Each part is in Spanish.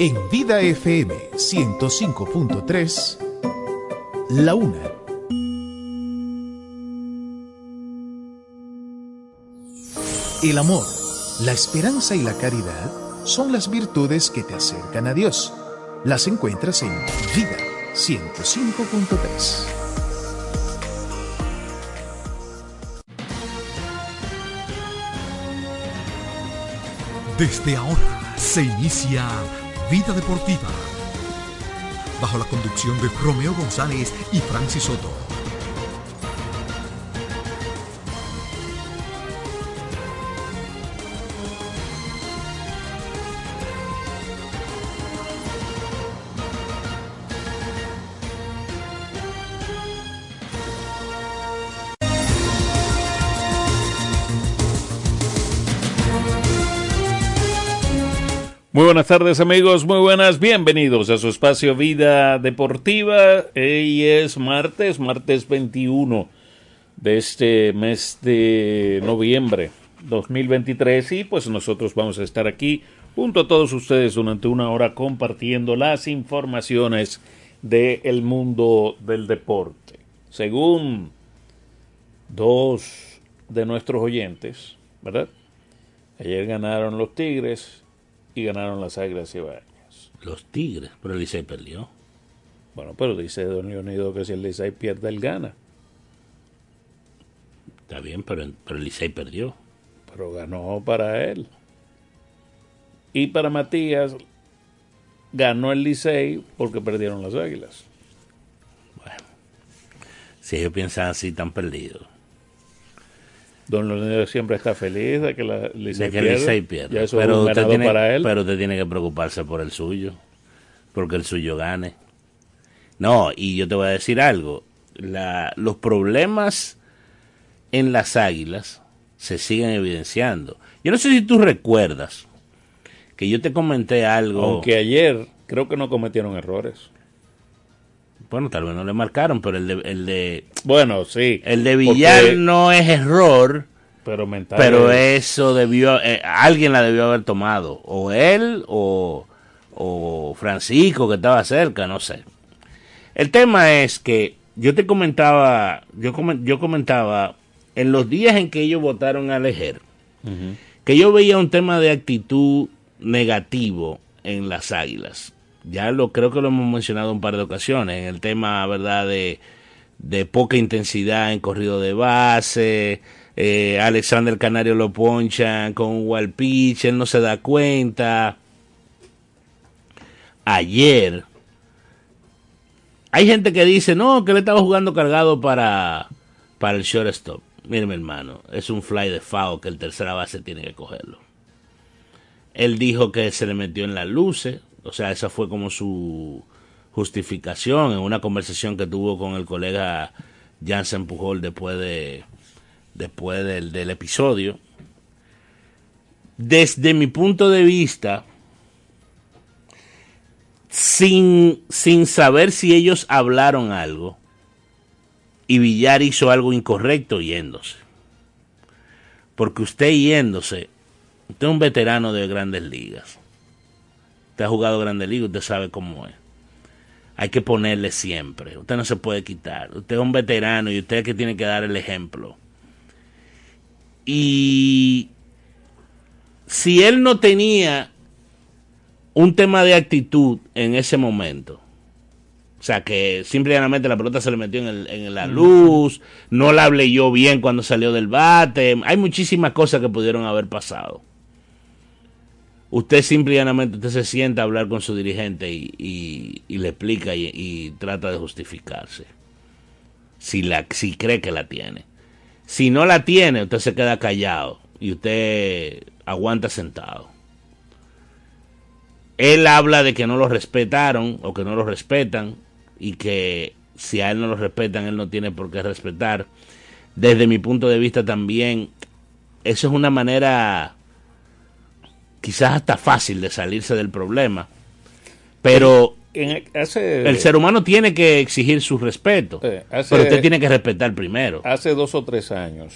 En Vida FM 105.3, La Una. El amor, la esperanza y la caridad son las virtudes que te acercan a Dios. Las encuentras en Vida 105.3. Desde ahora se inicia Vida Deportiva. Bajo la conducción de Romeo González y Francis Soto. Buenas tardes amigos, muy buenas, bienvenidos a su espacio Vida Deportiva. Hoy es martes, martes 21 de este mes de noviembre 2023 y pues nosotros vamos a estar aquí junto a todos ustedes durante una hora compartiendo las informaciones del mundo del deporte. Según dos de nuestros oyentes, ¿verdad? Ayer ganaron los Tigres y ganaron las Águilas Cibaeñas. Los Tigres, pero el Licey perdió. Bueno, pero dice Don Leonido que si el Licey pierde, él gana. Está bien, pero, pero el Licey perdió. Pero ganó para él. Y para Matías, ganó el Licey porque perdieron las Águilas. Bueno, si ellos piensan así, están perdidos. Don Leonido siempre está feliz de que la Licey de que el Licey pierde. Ya eso pero, es un usted ganado tiene, para él. pero usted tiene que preocuparse por el suyo. Porque el suyo gane. No, y yo te voy a decir algo. La, los problemas en las águilas se siguen evidenciando. Yo no sé si tú recuerdas que yo te comenté algo. Aunque ayer creo que no cometieron errores. Bueno, tal vez no le marcaron, pero el de, el de, Bueno, sí. el de Villar porque- no es error. Pero mental. Pero eso debió, eh, alguien la debió haber tomado, o él o, o Francisco que estaba cerca, no sé. El tema es que yo te comentaba, yo, comen- yo comentaba en los días en que ellos votaron a Lejer, que yo veía un tema de actitud negativo en las águilas. Ya lo creo que lo hemos mencionado un par de ocasiones, en el tema, ¿verdad?, de, de poca intensidad en corrido de base, eh, Alexander Canario lo ponchan con un wild pitch, él no se da cuenta. Ayer, hay gente que dice, no, que él estaba jugando cargado para, para el shortstop. Mire, mi hermano, es un fly de foul que el tercera base tiene que cogerlo. Él dijo que se le metió en las luces, o sea, esa fue como su justificación en una conversación que tuvo con el colega Jansen Pujol después de después del, del episodio. Desde mi punto de vista, sin, sin saber si ellos hablaron algo, y Villar hizo algo incorrecto yéndose. Porque usted yéndose, usted es un veterano de grandes ligas. Usted ha jugado grandes ligas, usted sabe cómo es. Hay que ponerle siempre. Usted no se puede quitar. Usted es un veterano y usted es que tiene que dar el ejemplo. Y si él no tenía un tema de actitud en ese momento, o sea que simplemente la pelota se le metió en, el- en la luz, no la leyó bien cuando salió del bate, hay muchísimas cosas que pudieron haber pasado. Usted simplemente usted se sienta a hablar con su dirigente y, le explica y, y trata de justificarse. Si, la, si cree que la tiene. Si no la tiene, usted se queda callado y usted aguanta sentado. Él habla de que no lo respetaron o que no lo respetan y que si a él no lo respetan, él no tiene por qué respetar. Desde mi punto de vista también, eso es una manera quizás hasta fácil de salirse del problema. Pero En- hace, el ser humano tiene que exigir su respeto. Eh, hace- pero usted tiene que respetar primero. hace dos o tres años,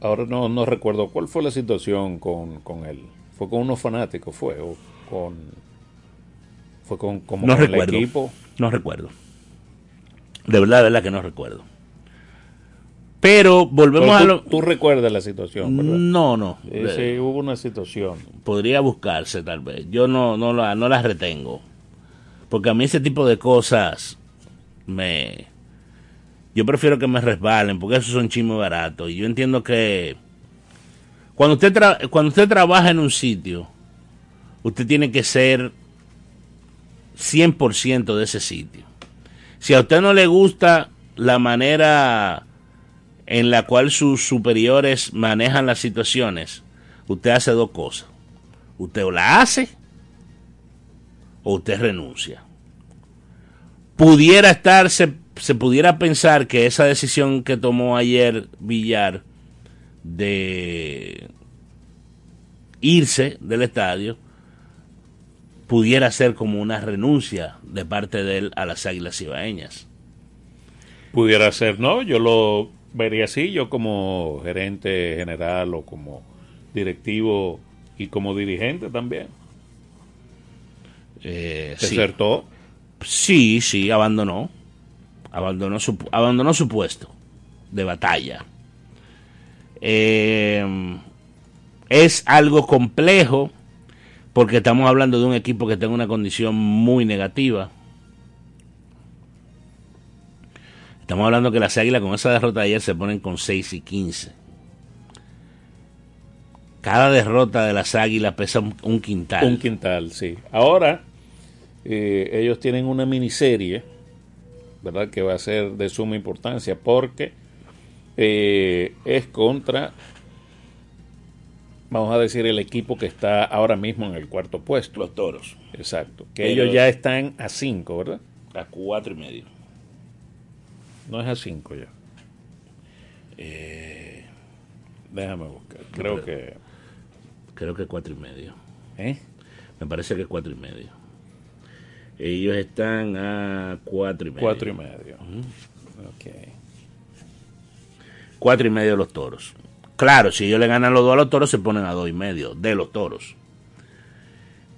ahora no, no recuerdo cuál fue la situación con, con él. Fue con unos fanáticos, fue. o- con fue con como No con recuerdo. el equipo. No recuerdo. De verdad, de verdad que no recuerdo. Pero volvemos Pero a lo... tú recuerdas la situación, ¿verdad? No, no. Eh, sí, hubo una situación. Podría buscarse tal vez. Yo no, no, la, no las retengo. Porque a mí ese tipo de cosas me... Yo prefiero que me resbalen porque esos son chismes baratos. Y yo entiendo que cuando usted, tra- cuando usted trabaja en un sitio, usted tiene que ser 100% de ese sitio. Si a usted no le gusta la manera en la cual sus superiores manejan las situaciones, usted hace dos cosas. Usted o la hace o usted renuncia. Pudiera estar, se, se pudiera pensar que esa decisión que tomó ayer Villar de irse del estadio pudiera ser como una renuncia de parte de él a las Águilas Ibaeñas. Pudiera ser, ¿no? Yo lo vería así, yo como gerente general o como directivo y como dirigente también. Eh. Desertó. Sí, sí, abandonó. Abandonó su, abandonó su puesto de batalla. Eh, es algo complejo porque estamos hablando de un equipo que tiene una condición muy negativa. Estamos hablando que las Águilas con esa derrota de ayer se ponen con 6 y 15. Cada derrota de las Águilas pesa un, un quintal. Un quintal, sí. Ahora, eh, ellos tienen una miniserie, ¿verdad? Que va a ser de suma importancia porque eh, es contra, vamos a decir, el equipo que está ahora mismo en el cuarto puesto. Los toros. Exacto. Que Pero- ellos ya están a cinco, ¿verdad? A cuatro y medio. No es a cinco ya. Eh, déjame buscar. Creo que... Creo que cuatro y medio. ¿eh? Me parece que cuatro y medio. Ellos están a cuatro y medio. Cuatro y medio. Ok. Cuatro y medio los toros. Claro, si ellos le ganan los dos a los toros, se ponen a dos y medio de los toros.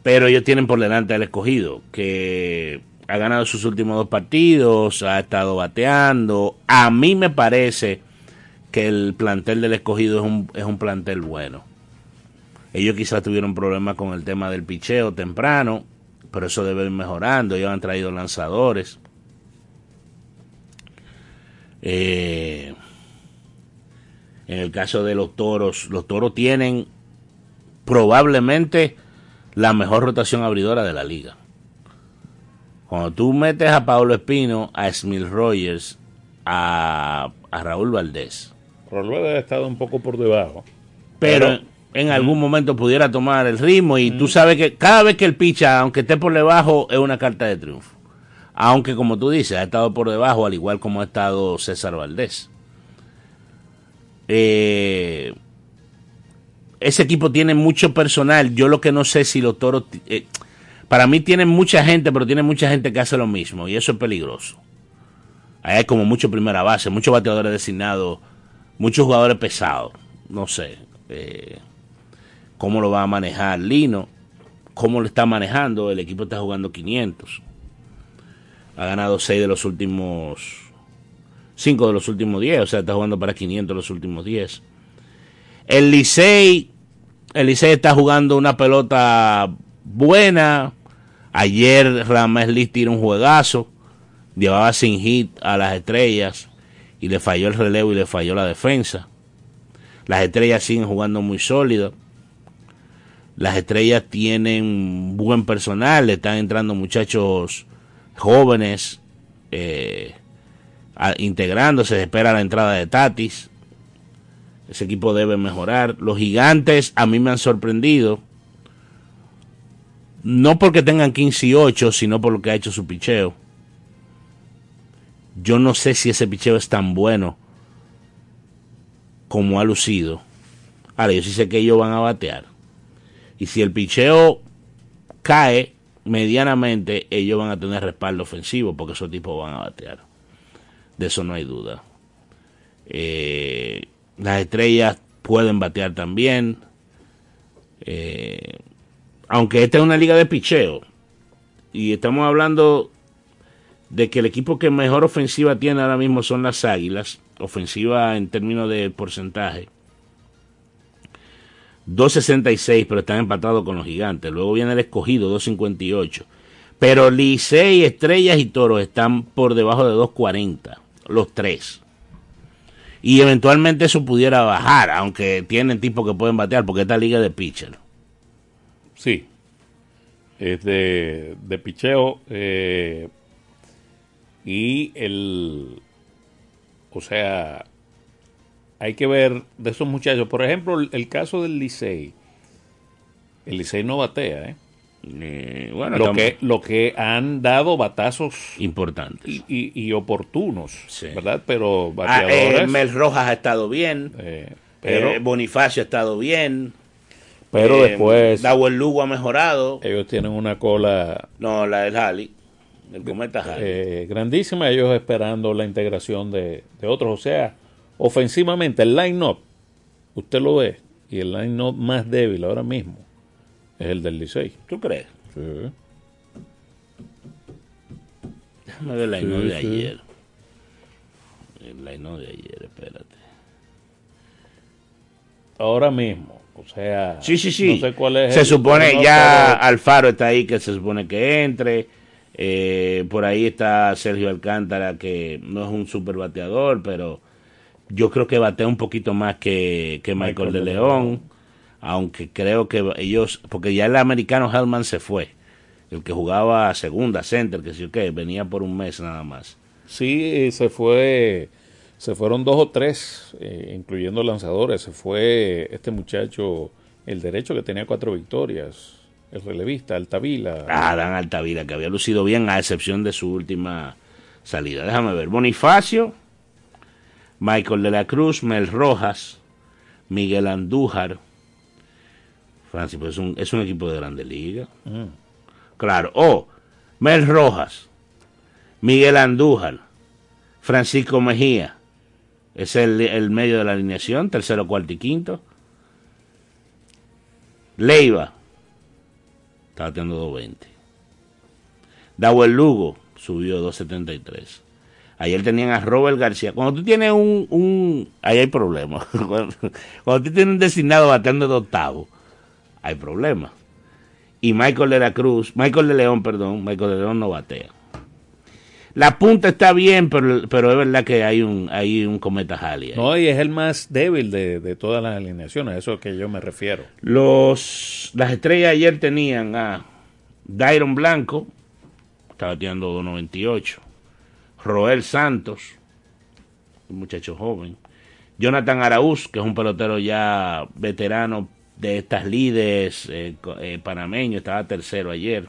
Pero ellos tienen por delante al escogido, que ha ganado sus últimos dos partidos, ha estado bateando. A mí me parece que el plantel del escogido es un, es un plantel bueno. Ellos quizás tuvieron problemas con el tema del picheo temprano, pero eso debe ir mejorando. Ellos han traído lanzadores. Eh, en el caso de los toros, los toros tienen probablemente la mejor rotación abridora de la liga. Cuando tú metes a Pablo Espino, a Smith Rogers, a, a Raúl Valdés, Rolveda ha estado un poco por debajo. pero, Pero- en algún momento pudiera tomar el ritmo y tú sabes que cada vez que él picha, aunque esté por debajo, es una carta de triunfo. Aunque como tú dices, ha estado por debajo, al igual como ha estado César Valdés. Eh, ese equipo tiene mucho personal. Yo lo que no sé si los toros... eh, para mí tienen mucha gente, pero tienen mucha gente que hace lo mismo y eso es peligroso. Hay como mucho primera base, muchos bateadores designados, muchos jugadores pesados. No sé eh, cómo lo va a manejar Lino, cómo lo está manejando. El equipo está jugando 500. Ha ganado 6 de los últimos 5 de los últimos 10, o sea, está jugando para 500 los últimos 10. El Licey, el está jugando una pelota buena. Ayer Ramés Liz tiró un juegazo, llevaba sin hit a las estrellas y le falló el relevo y le falló la defensa. Las estrellas siguen jugando muy sólido. Las estrellas tienen buen personal, le están entrando muchachos jóvenes eh, integrándose, se espera la entrada de Tatis. Ese equipo debe mejorar. Los gigantes a mí me han sorprendido. No porque tengan 15 y 8, sino por lo que ha hecho su picheo. Yo no sé si ese picheo es tan bueno como ha lucido. Ahora, yo sí sé que ellos van a batear. Y si el picheo cae medianamente, ellos van a tener respaldo ofensivo porque esos tipos van a batear. De eso no hay duda. Eh, las estrellas pueden batear también. Eh, aunque esta es una liga de picheo, y estamos hablando de que el equipo que mejor ofensiva tiene ahora mismo son las Águilas, ofensiva en términos de porcentaje. 2.66, pero están empatados con los gigantes. Luego viene el escogido, 2.58. Pero Licey, Estrellas y Toros están por debajo de 2.40, los tres. Y eventualmente eso pudiera bajar, aunque tienen tipos que pueden batear, porque esta liga de pitcher. Sí, es de, de picheo. Eh, y el. O sea, hay que ver de esos muchachos. Por ejemplo, el, caso del Licey. El Licey no batea, ¿eh? Eh, bueno, lo, que, lo que han dado batazos importantes. y, y- y oportunos, Sí. ¿verdad? Pero Ah, bateadores. eh, Mel Rojas ha estado bien. eh, pero pero Bonifacio ha estado bien. Pero Eh, después Dawel Lugo ha mejorado. ellos tienen una cola No, la del Halley. El cometa Halley. eh, grandísima, ellos esperando la integración de, de otros. O sea, ofensivamente, el line-up, usted lo ve, y el line-up más débil ahora mismo es el del Licey. ¿Tú crees? Sí. Déjame ver la Sí, line de sí. ayer. El line de ayer, espérate. Ahora mismo, o sea, Sí, sí, sí. no sé cuál es se el- supone, no, ya pero- Alfaro está ahí, que se supone que entre. Eh, por ahí está Sergio Alcántara, que no es un super bateador, pero yo creo que batea un poquito más que, que Michael, Michael de León. Aunque creo que ellos, porque ya el americano Hellman se fue. El que jugaba segunda, center, que sí o qué, venía por un mes nada más. Sí, se fue, se fueron dos o tres, eh, incluyendo lanzadores. Se fue este muchacho, el derecho que tenía cuatro victorias, el relevista, Altavila. Ah, Dan Altavira, que había lucido bien, a excepción de su última salida. Déjame ver. Bonifacio, Michael de la Cruz, Mel Rojas, Miguel Andújar. Francis, pues es un, es un equipo de grande liga. Mm. Claro. Oh, Mel Rojas, Miguel Andújar, Francisco Mejía. Es el, el medio de la alineación, tercero, cuarto y quinto. Leiva, está bateando 220. Dawel Lugo subió 273. Ayer tenían a Robert García. Cuando tú tienes un. un ahí hay problemas. Cuando, cuando tú tienes un designado bateando de octavo, hay problemas. Y Michael de la Cruz, Michael de León, perdón, Michael de León no batea. La punta está bien, pero, pero es verdad que hay un, hay un cometa Halley. ahí. No, y es el más débil de, de todas las alineaciones, a eso es que yo me refiero. Los, las estrellas ayer tenían a Dairon Blanco, estaba bateando 298. Roel Santos, un muchacho joven. Jonathan Araúz, que es un pelotero ya veterano de estas líderes eh, eh, panameño, estaba tercero ayer.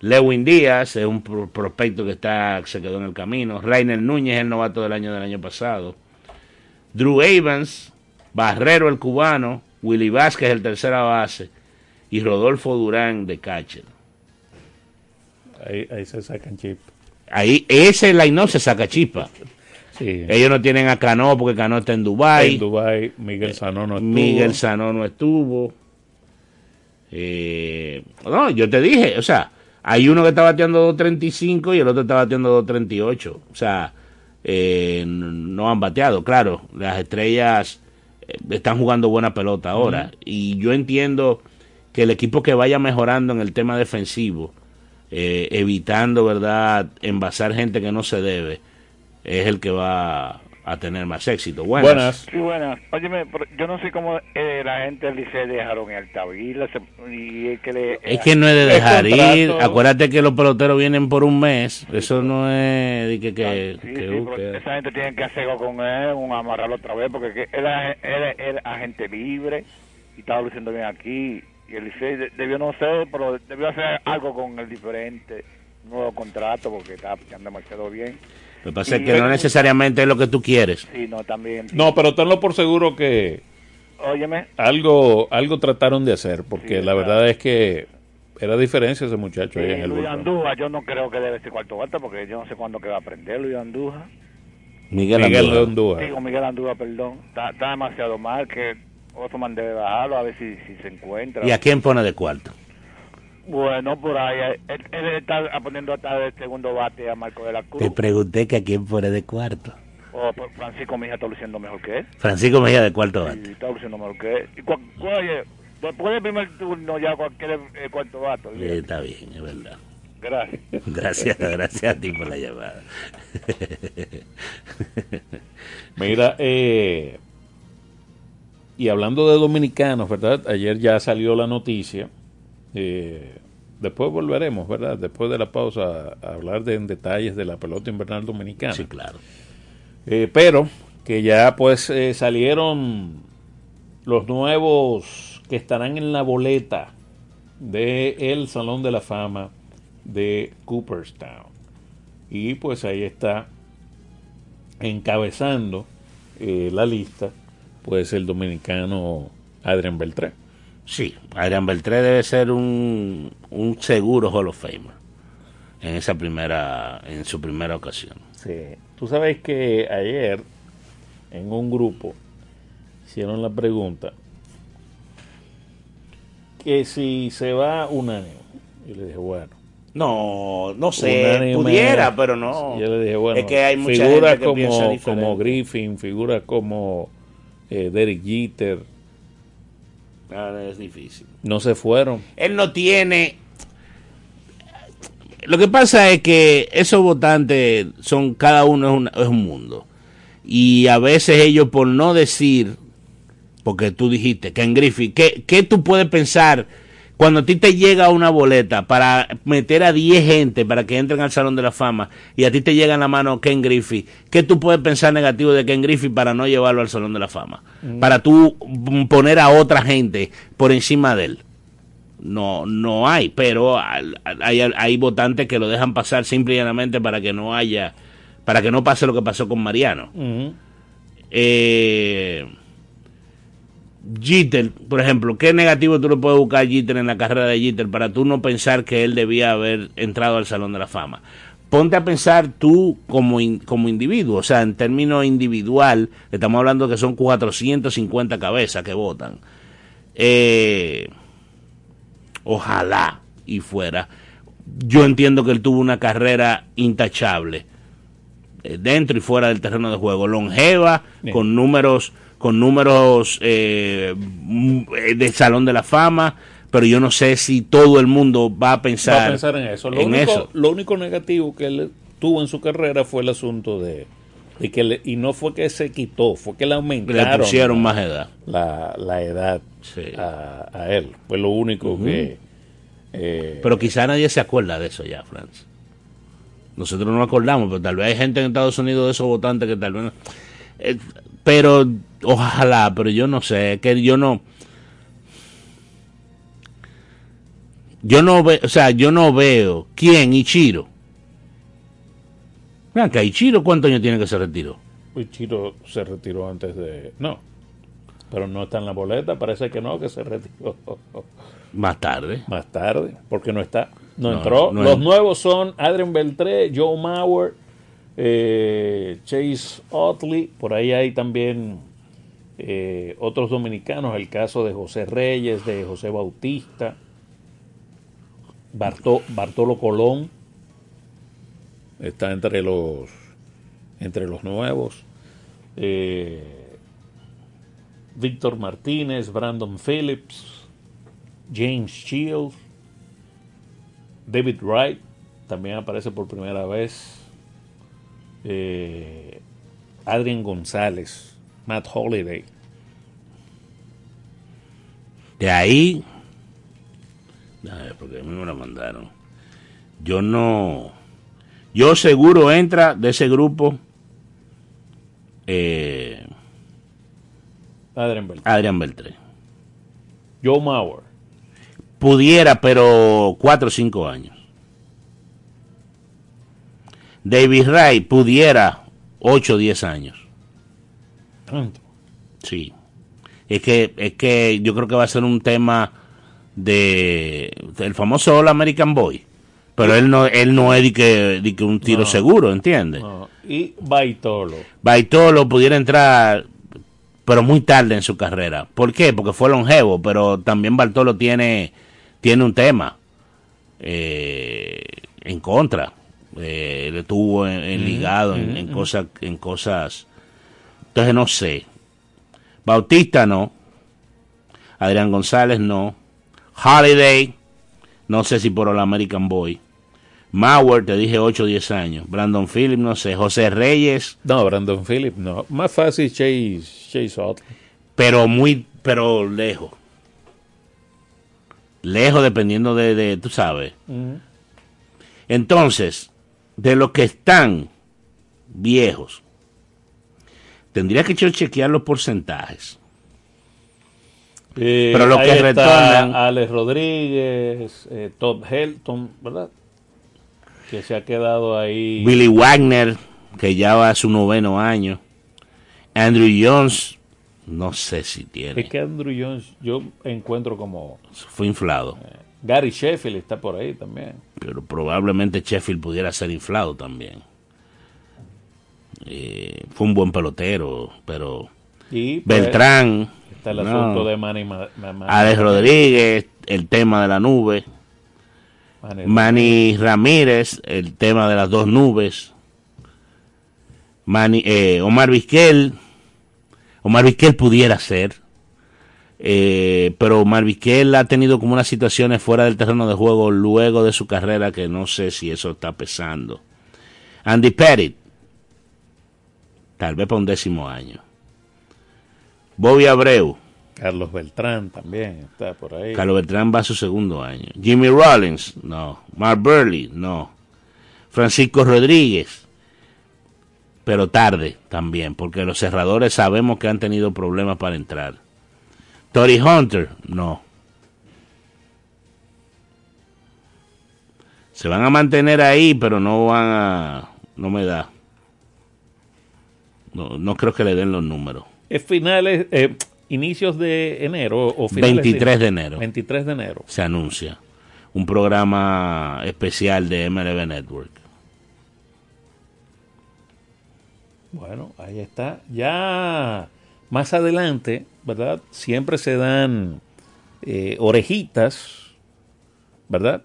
Lewin Díaz es un pro- prospecto que está se quedó en el camino. Rainer Núñez, el novato del año del año pasado. Drew Evans, Barrero el cubano, Willy Vázquez el tercera base y Rodolfo Durán de catcher. Ahí, ahí se sacan chip. Ahí ese line se saca chispa. Sí. Ellos no tienen a Cano porque Cano está en Dubai. en Dubái, Miguel Sanón no estuvo. Miguel Sanó no estuvo. Eh, no, yo te dije, o sea, hay uno que está bateando 2.35 y el otro está bateando 2.38. O sea, eh, no han bateado. Claro, las estrellas eh, están jugando buena pelota ahora. Y yo entiendo que el equipo que vaya mejorando en el tema defensivo, eh, evitando, ¿verdad?, envasar gente que no se debe, es el que va a tener más éxito. Buenas. Buenas. Sí, buenas. Óyeme, pero yo no sé cómo eh, la gente del Licey dejaron el Altavila se- y el que le... Es que no es de dejar ir. Acuérdate que los peloteros vienen por un mes. Eso no es de que, que, Sí, que, uh, esa gente tiene que hacer algo con él, un amarrarlo otra vez, porque que él, es- agente libre y estaba luciendo bien aquí. Y el Licey de- debió no ser, pero debió hacer algo con el diferente nuevo contrato, porque está demasiado bien. Lo que pasa es que no necesariamente es lo que tú quieres. Sí, no, también. No, pero tenlo por seguro que Óyeme, algo, algo trataron de hacer, porque Sí, la claro. verdad es que era diferencia ese muchacho ahí en eh, el Luis. Andújar, yo no creo que debe ser cuarto bata, porque yo no sé cuándo que va a aprender Luis Andújar. Miguel, Miguel Andújar. Digo, Miguel Andújar, perdón. Está, está demasiado mal que Ottoman debe bajarlo a ver si, si se encuentra. ¿Y a quién pone de cuarto? Bueno, por ahí, eh, él, él está poniendo hasta el segundo bate a Marco de la Cruz. Te pregunté que a quién fuera de cuarto. O por Francisco Mejía está luciendo mejor que él. Francisco Mejía de cuarto Sí, bate. está luciendo mejor que él. Y oye, después del primer turno ya cualquier eh, cuarto vato. Eh, está bien, es verdad. Gracias. Gracias, gracias a ti por la llamada. Mira, eh, y hablando de dominicanos, ¿verdad? Ayer ya salió la noticia. Eh, después volveremos, ¿verdad? Después de la pausa a hablar de, en detalles de la pelota invernal dominicana. Sí, claro. Eh, pero que ya pues eh, salieron los nuevos que estarán en la boleta de el Salón de la Fama de Cooperstown. Y pues ahí está encabezando eh, la lista pues el dominicano Adrián Beltrán. Sí, Adrián Beltré debe ser un, un seguro Hall of Famer en esa primera, en su primera ocasión. Sí. Tú sabes que ayer en un grupo hicieron la pregunta que si se va unánime. Yo le dije, bueno. No, no unánime- pudiera, pero no. Yo le dije, bueno, es que hay figuras como, como Griffin, figuras como eh, Derek Jeter, Ah, es difícil. no se fueron. Él no tiene. Lo que pasa es que esos votantes son, cada uno es, una- es un mundo. Y a veces ellos, por no decir, porque tú dijiste, Ken Griffey, ¿qué, qué tú puedes pensar cuando a ti te llega una boleta para meter a 10 gente para que entren al Salón de la Fama y a ti te llega en la mano Ken Griffey? ¿Qué tú puedes pensar negativo de Ken Griffey para no llevarlo al Salón de la Fama? Para tú mm, poner a otra gente por encima de él no no hay, pero hay, hay votantes que lo dejan pasar simple y llanamente para que no haya, para que no pase lo que pasó con Mariano. Ujú. Eh, Jeter, por ejemplo, ¿qué negativo tú le puedes buscar a Jeter en la carrera de Jeter para tú no pensar que él debía haber entrado al Salón de la Fama? Ponte a pensar tú como, in- como individuo, o sea, en términos individual, estamos hablando que son 450 cabezas que votan. Eh, ojalá y fuera. Yo entiendo que él tuvo una carrera intachable eh, dentro y fuera del terreno de juego, longeva, Bien. con números, con números eh, mm, de Salón de la Fama, pero yo no sé si todo el mundo va a pensar, Va a pensar en eso. Lo, en único, eso. lo único negativo que él tuvo en su carrera fue el asunto de, de que le- y no fue que se quitó, fue que le Le aumentaron pusieron la, más edad. la, la edad Sí. a, a él. Fue lo único que eh, Pero quizá nadie se acuerda de eso ya, Franz. Nosotros no acordamos, pero tal vez hay gente en Estados Unidos de esos votantes que tal vez... no- Eh, pero ojalá, pero yo no sé, que yo no... Yo no veo, o sea, yo no veo quién, Ichiro. Vean que Ichiro, ¿cuántos años tiene que se retiró? Chiro se retiró antes de... No, pero no está en la boleta, parece que no, que se retiró Más tarde. más tarde, porque no está, no, No, entró. no Los en- nuevos son Adrian Beltré, Joe Mauer, eh, Chase Otley, por ahí hay también eh, otros dominicanos, el caso de José Reyes, de José Bautista, Bartolo Colón, está entre los entre los nuevos. Eh, Víctor Martínez, Brandon Phillips, James Shields, David Wright, también aparece por primera vez. Eh, Adrian González, Matt Holiday. De ahí, ver, porque a mí me la mandaron. Yo no, yo seguro entra de ese grupo eh, Adrian Beltré. Joe Mauer. Pudiera, pero cuatro o cinco años. David Ray pudiera ocho o diez años. Sí. Es que, es que yo creo que va a ser un tema de el famoso All American Boy. Pero él no, él no es de que, de que un tiro No. seguro, ¿entiendes? No. Y Baitolo. Baitolo pudiera entrar, pero muy tarde en su carrera. ¿Por qué? Porque fue longevo, pero también Bartolo tiene, tiene un tema. eh, en contra. Eh, le tuvo en, en ligado en, en cosas, en cosas. Entonces no sé. Bautista no. Adrián González no. Holiday, no sé si por el American Boy. Mauer, te dije 8 o 10 años. Brandon Phillips, no sé. José Reyes, No, Brandon Phillips, no. Más fácil Chase, Chase Utley. pero muy, pero lejos. Lejos dependiendo de, de tú sabes. Entonces, de los que están viejos, tendría que yo chequear los porcentajes. Eh, Pero lo que retornan- Alex Rodríguez, eh, Todd Helton, ¿verdad? Que se ha quedado ahí. Billy Wagner, que ya va a su noveno año. Andrew Jones, no sé si tiene. Es que Andrew Jones yo encuentro como Fue inflado. Gary Sheffield está por ahí también. Pero probablemente Sheffield pudiera ser inflado también. Eh, fue un buen pelotero, pero Y pues, Beltrán, está el no. asunto de Manny, Ma- Ma- Manny- Alex Rodríguez, el tema de la nube. Manny- Manny Ramírez, el tema de las dos nubes. Manny, eh, Omar Vizquel. Omar Vizquel pudiera ser. eh, pero Omar Vizquel ha tenido como unas situaciones fuera del terreno de juego luego de su carrera que no sé si eso está pesando. Andy Pettit. Tal vez para un décimo año. Bobby Abreu. Carlos Beltrán también está por ahí. Carlos Beltrán va a su segundo año. Jimmy Rollins, no. Mark Burley, no. Francisco Rodríguez, pero tarde también, porque los cerradores sabemos que han tenido problemas para entrar. Tori Hunter, no. Se van a mantener ahí, pero no van a... No me da. No, no creo que le den los números. Es finales, eh, inicios de enero o finales 23 de enero. 23 de enero. se anuncia un programa especial de MLB Network. Bueno, ahí está. Ya más adelante, ¿verdad? Siempre se dan eh, orejitas, ¿verdad?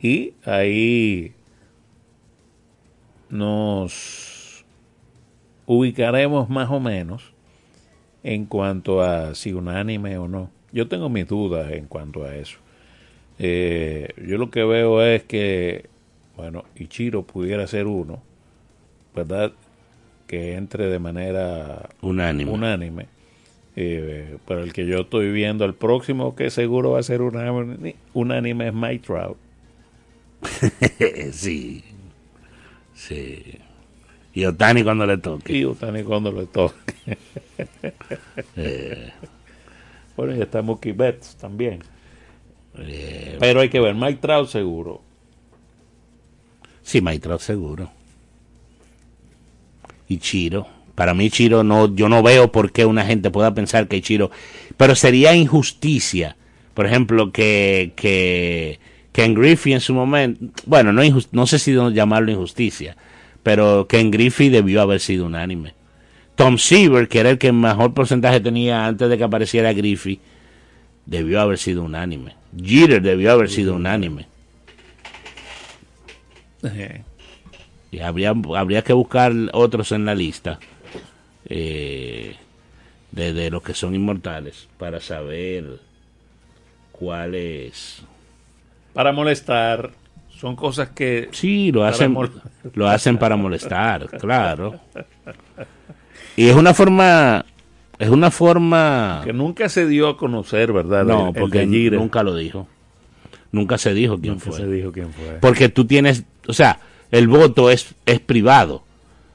Y ahí nos ubicaremos más o menos en cuanto a si unánime o no. Yo tengo mis dudas en cuanto a eso. Eh, yo lo que veo es que, bueno, Ichiro pudiera ser uno, ¿verdad? Que entre de manera Unánime. unánime. Eh, pero el que yo estoy viendo, el próximo que seguro va a ser unánime, unánime es Mike Trout. sí. Sí. Y Otani cuando le toque. Y Otani cuando le toque. Eh, Bueno, y está Mookie Betts también. eh, Pero hay que ver, Mike Trout seguro. sí, Mike Trout seguro. Y Chiro. Para mí Chiro no, yo no veo por qué una gente pueda pensar que Chiro, pero sería injusticia, por ejemplo, que, que Ken Griffey en su momento, bueno, no, injus- no sé si llamarlo injusticia, pero Ken Griffey debió haber sido unánime. Tom Seaver, que era el que mejor porcentaje tenía antes de que apareciera Griffey, debió haber sido unánime. Jeter debió haber sido unánime. Y habría, habría que buscar otros en la lista eh, de, de los que son inmortales para saber cuáles. Para molestar, son cosas que Sí, lo hacen, lo hacen para molestar, claro. Y es una forma, es una forma. que nunca se dio a conocer, ¿verdad? No, El- el porque Jeter. nunca lo dijo. Nunca se dijo quién Nunca fue. se dijo quién fue. Porque tú tienes, o sea, el voto es, es privado.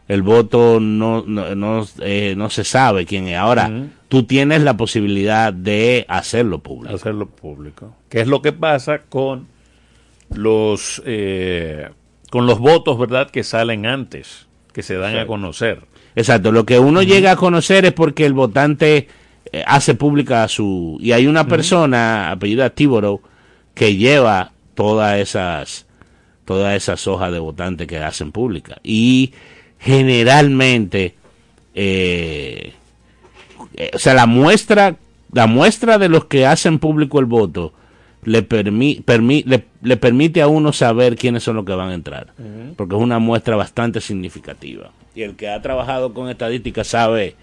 El voto no, no, no, eh, no se sabe quién es. Ahora, Ujú. tú tienes la posibilidad de hacerlo público. hacerlo público. ¿Qué es lo que pasa con los eh, con los votos, verdad, que salen antes, que se dan a conocer? Exacto, lo que uno llega a conocer es porque el votante eh, hace pública su... Y hay una persona, apellida Tiboro, que lleva todas esas todas esas hojas de votante que hacen pública. Y generalmente, eh, eh, o sea, la muestra, la muestra de los que hacen público el voto le, permi permi le, le, permite a uno saber quiénes son los que van a entrar, uh -huh. porque es una muestra bastante significativa. Y el que ha trabajado con estadísticas sabe,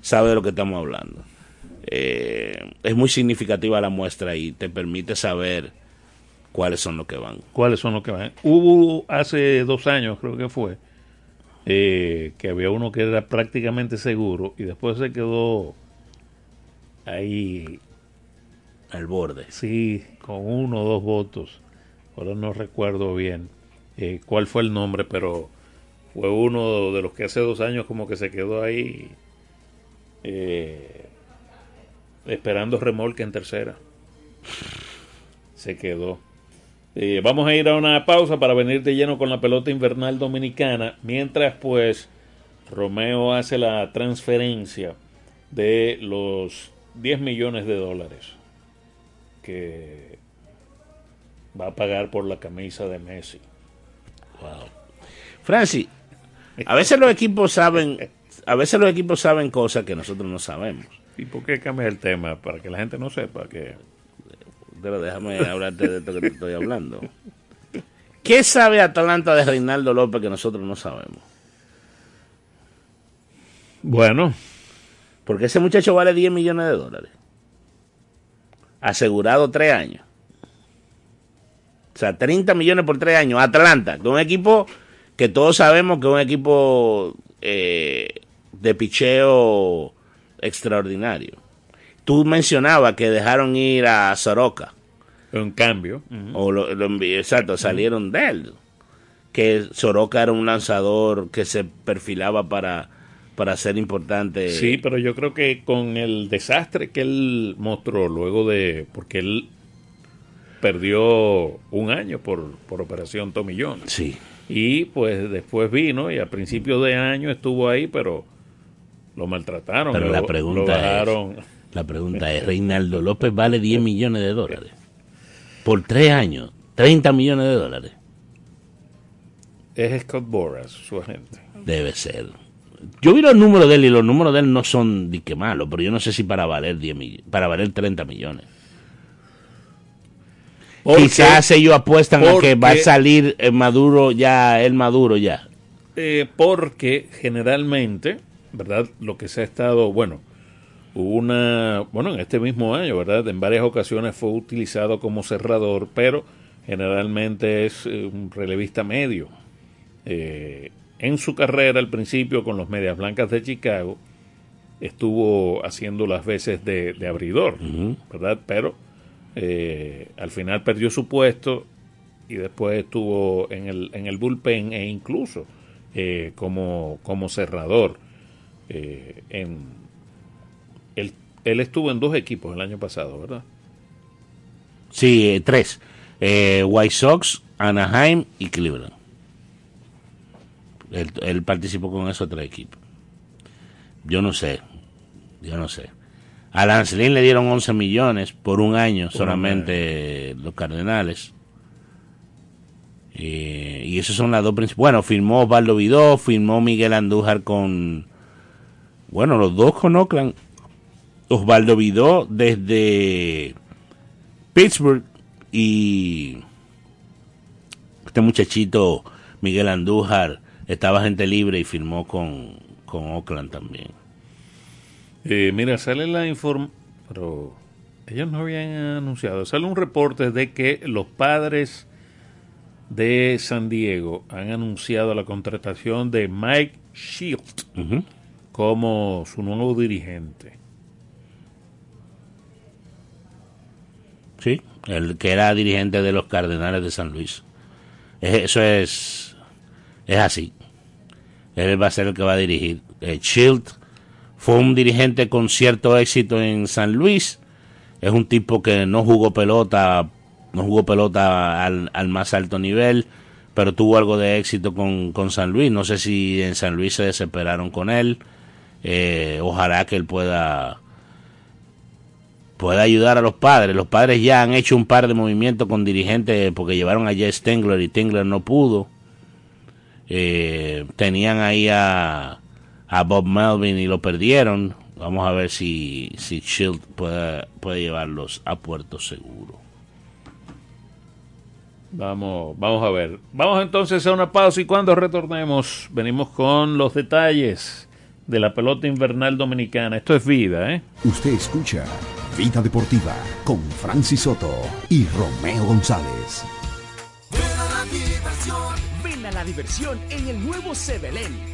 sabe de lo que estamos hablando. Eh, es muy significativa la muestra y te permite saber cuáles son los que van. ¿Cuáles son los que van? Hubo hace dos años, creo que fue, eh, que había uno que era prácticamente seguro y después se quedó ahí al borde. Sí, con uno o dos votos. Ahora no recuerdo bien eh, cuál fue el nombre, pero fue uno de los que hace dos años como que se quedó ahí eh, esperando remolque en tercera. Se quedó. Eh, vamos a ir a una pausa para venir de lleno con la pelota invernal dominicana, mientras pues Romeo hace la transferencia de los 10 millones de dólares que va a pagar por la camisa de Messi. Wow. Francis, a veces los equipos saben, a veces los equipos saben cosas que nosotros no sabemos. ¿Y por qué cambia el tema? Para que la gente no sepa que... Pero déjame hablarte de esto que te estoy hablando. ¿Qué sabe Atlanta de Reinaldo López que nosotros no sabemos? Bueno. Porque ese muchacho vale 10 millones de dólares. Asegurado tres años. O sea, 30 millones por tres años. Atlanta, que es un equipo que todos sabemos que es un equipo eh, de picheo extraordinario. Tú mencionabas que dejaron ir a Soroka. En cambio. Uh -huh. o lo, lo, exacto, salieron uh -huh. de él. Que Soroka era un lanzador que se perfilaba para, para ser importante. Sí, pero yo creo que con el desastre que él mostró luego de. Porque él perdió un año por, por operación Tomillón. Sí. Y pues después vino y a principio de año estuvo ahí, pero lo maltrataron. Pero lo, la pregunta es, la pregunta es, Reinaldo López vale 10 millones de dólares por tres años, 30 millones de dólares. Es Scott Boras, su agente. Debe ser. Yo vi los números de él y los números de él no son de que malos, pero yo no sé si para valer 10 millones, para valer 30 millones. Porque, Quizás ellos apuestan porque, a que va a salir el Maduro ya, el Maduro ya. Eh, porque generalmente, ¿verdad? Lo que se ha estado, bueno, una, bueno, en este mismo año, ¿verdad? En varias ocasiones fue utilizado como cerrador, pero generalmente es eh, un relevista medio. Eh, en su carrera al principio con los Medias Blancas de Chicago estuvo haciendo las veces de, de abridor, uh -huh. ¿verdad? Pero eh, al final perdió su puesto y después estuvo en el, en el bullpen e incluso eh, como, como cerrador. Eh, en, él, él, estuvo en dos equipos el año pasado, ¿verdad? Sí, tres. White Sox, Anaheim y Cleveland. Él, él, participó con esos tres equipos. Yo no sé, yo no sé. A Lance Lynn le dieron 11 millones por un año solamente los Cardenales. Eh, y esos son las dos principales. Bueno, firmó Osvaldo Vidó, firmó Miguel Andújar con. Bueno, los dos con Oakland. Osvaldo Vidó desde Pittsburgh y este muchachito Miguel Andújar estaba gente libre y firmó con, con Oakland también. Eh, mira, sale la información, pero ellos no habían anunciado, sale un reporte de que los padres de San Diego han anunciado la contratación de Mike Shield uh -huh. como su nuevo dirigente. Sí, el que era dirigente de los Cardenales de San Luis. Eso es, es así. Él va a ser el que va a dirigir. Eh, Shield fue un dirigente con cierto éxito en San Luis. Es un tipo que no jugó pelota, no jugó pelota al, más alto nivel, pero tuvo algo de éxito con, con, San Luis. No sé si en San Luis se desesperaron con él. Eh, ojalá que él pueda pueda ayudar a los padres. Los padres ya han hecho un par de movimientos con dirigentes porque llevaron a Jess Tengler y Tengler no pudo. Eh, tenían ahí a a Bob Melvin y lo perdieron. Vamos a ver si, si Shield puede, puede llevarlos a puerto seguro. Vamos, vamos a ver. Vamos entonces a una pausa y cuando retornemos venimos con los detalles de la pelota invernal dominicana. Esto es vida, ¿eh? Usted escucha Vida Deportiva con Francis Soto y Romeo González. Ven a la diversión en el nuevo Sebelén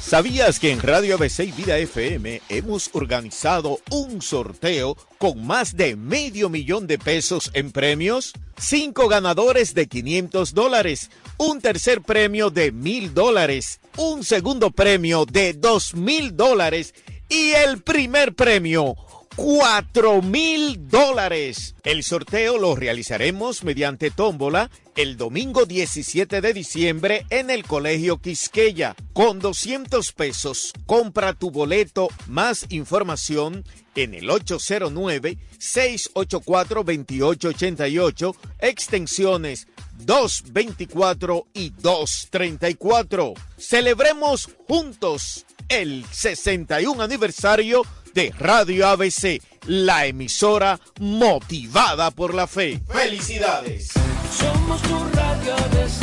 ¿Sabías que en Radio ABC Vida FM hemos organizado un sorteo con más de medio millón de pesos en premios? Cinco ganadores de 500 dólares, un tercer premio de mil dólares, un segundo premio de dos mil dólares y el primer premio 4 mil dólares. El sorteo lo realizaremos mediante tómbola el domingo 17 de diciembre en el Colegio Quisqueya. Con 200 pesos, compra tu boleto. Más información en el 809-684-2888, extensiones 224 y 234. Celebremos juntos el 61 aniversario de Radio ABC, la emisora motivada por la fe. ¡Felicidades! Somos tu radio ABC,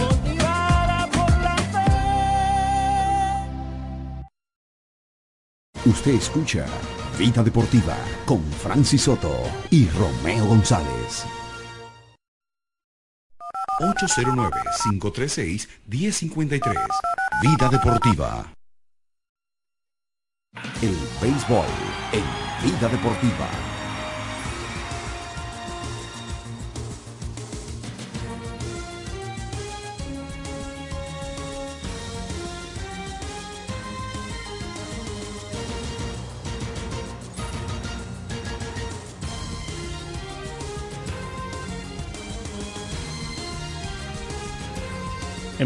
motivada por la fe. Usted escucha Vida Deportiva con Francis Soto y Romeo González. 809-536-1053. Vida Deportiva. El béisbol en Vida Deportiva.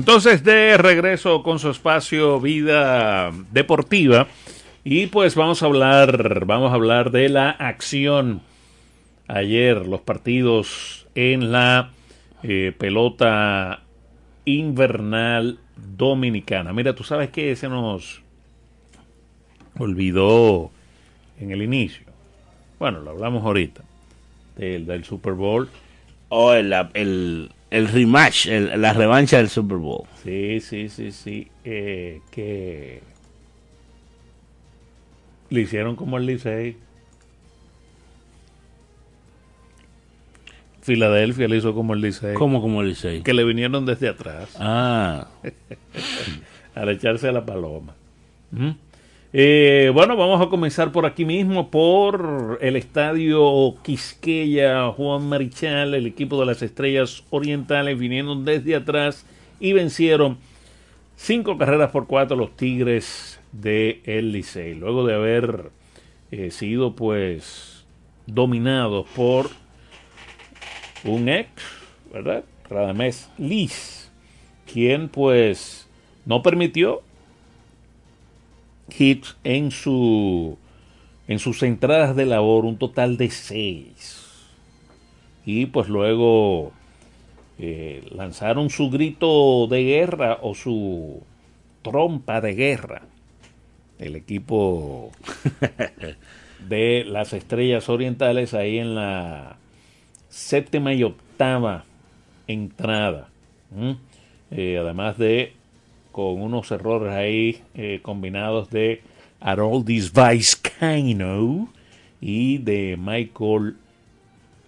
Entonces, de regreso con su espacio Vida Deportiva. Y pues vamos a hablar, vamos a hablar de la acción. Ayer, los partidos en la eh, pelota invernal dominicana. Mira, tú sabes que se nos olvidó en el inicio. Bueno, lo hablamos ahorita. Del, Super Bowl. O el, el, el rematch, el, la revancha del Super Bowl. Sí, sí, sí, sí. Eh, que le hicieron como el Licey. Filadelfia le hizo como el Licey. ¿Cómo como el Licey? Que le vinieron desde atrás. Ah. Al echarse a la paloma. ¿Mm? Eh, bueno, vamos a comenzar por aquí mismo, por el estadio Quisqueya Juan Marichal, el equipo de las Estrellas Orientales vinieron desde atrás y vencieron cinco carreras por cuatro los Tigres de el Licey. Luego de haber eh, sido pues dominados por un ex, ¿verdad? Radamés Liz, quien pues no permitió hits en su en sus entradas de labor un total de seis. Y pues luego eh, lanzaron su grito de guerra o su trompa de guerra. El equipo de las estrellas orientales ahí en la séptima y octava entrada eh, además de con unos errores ahí eh, combinados de Haroldis Vizcaino y de Michael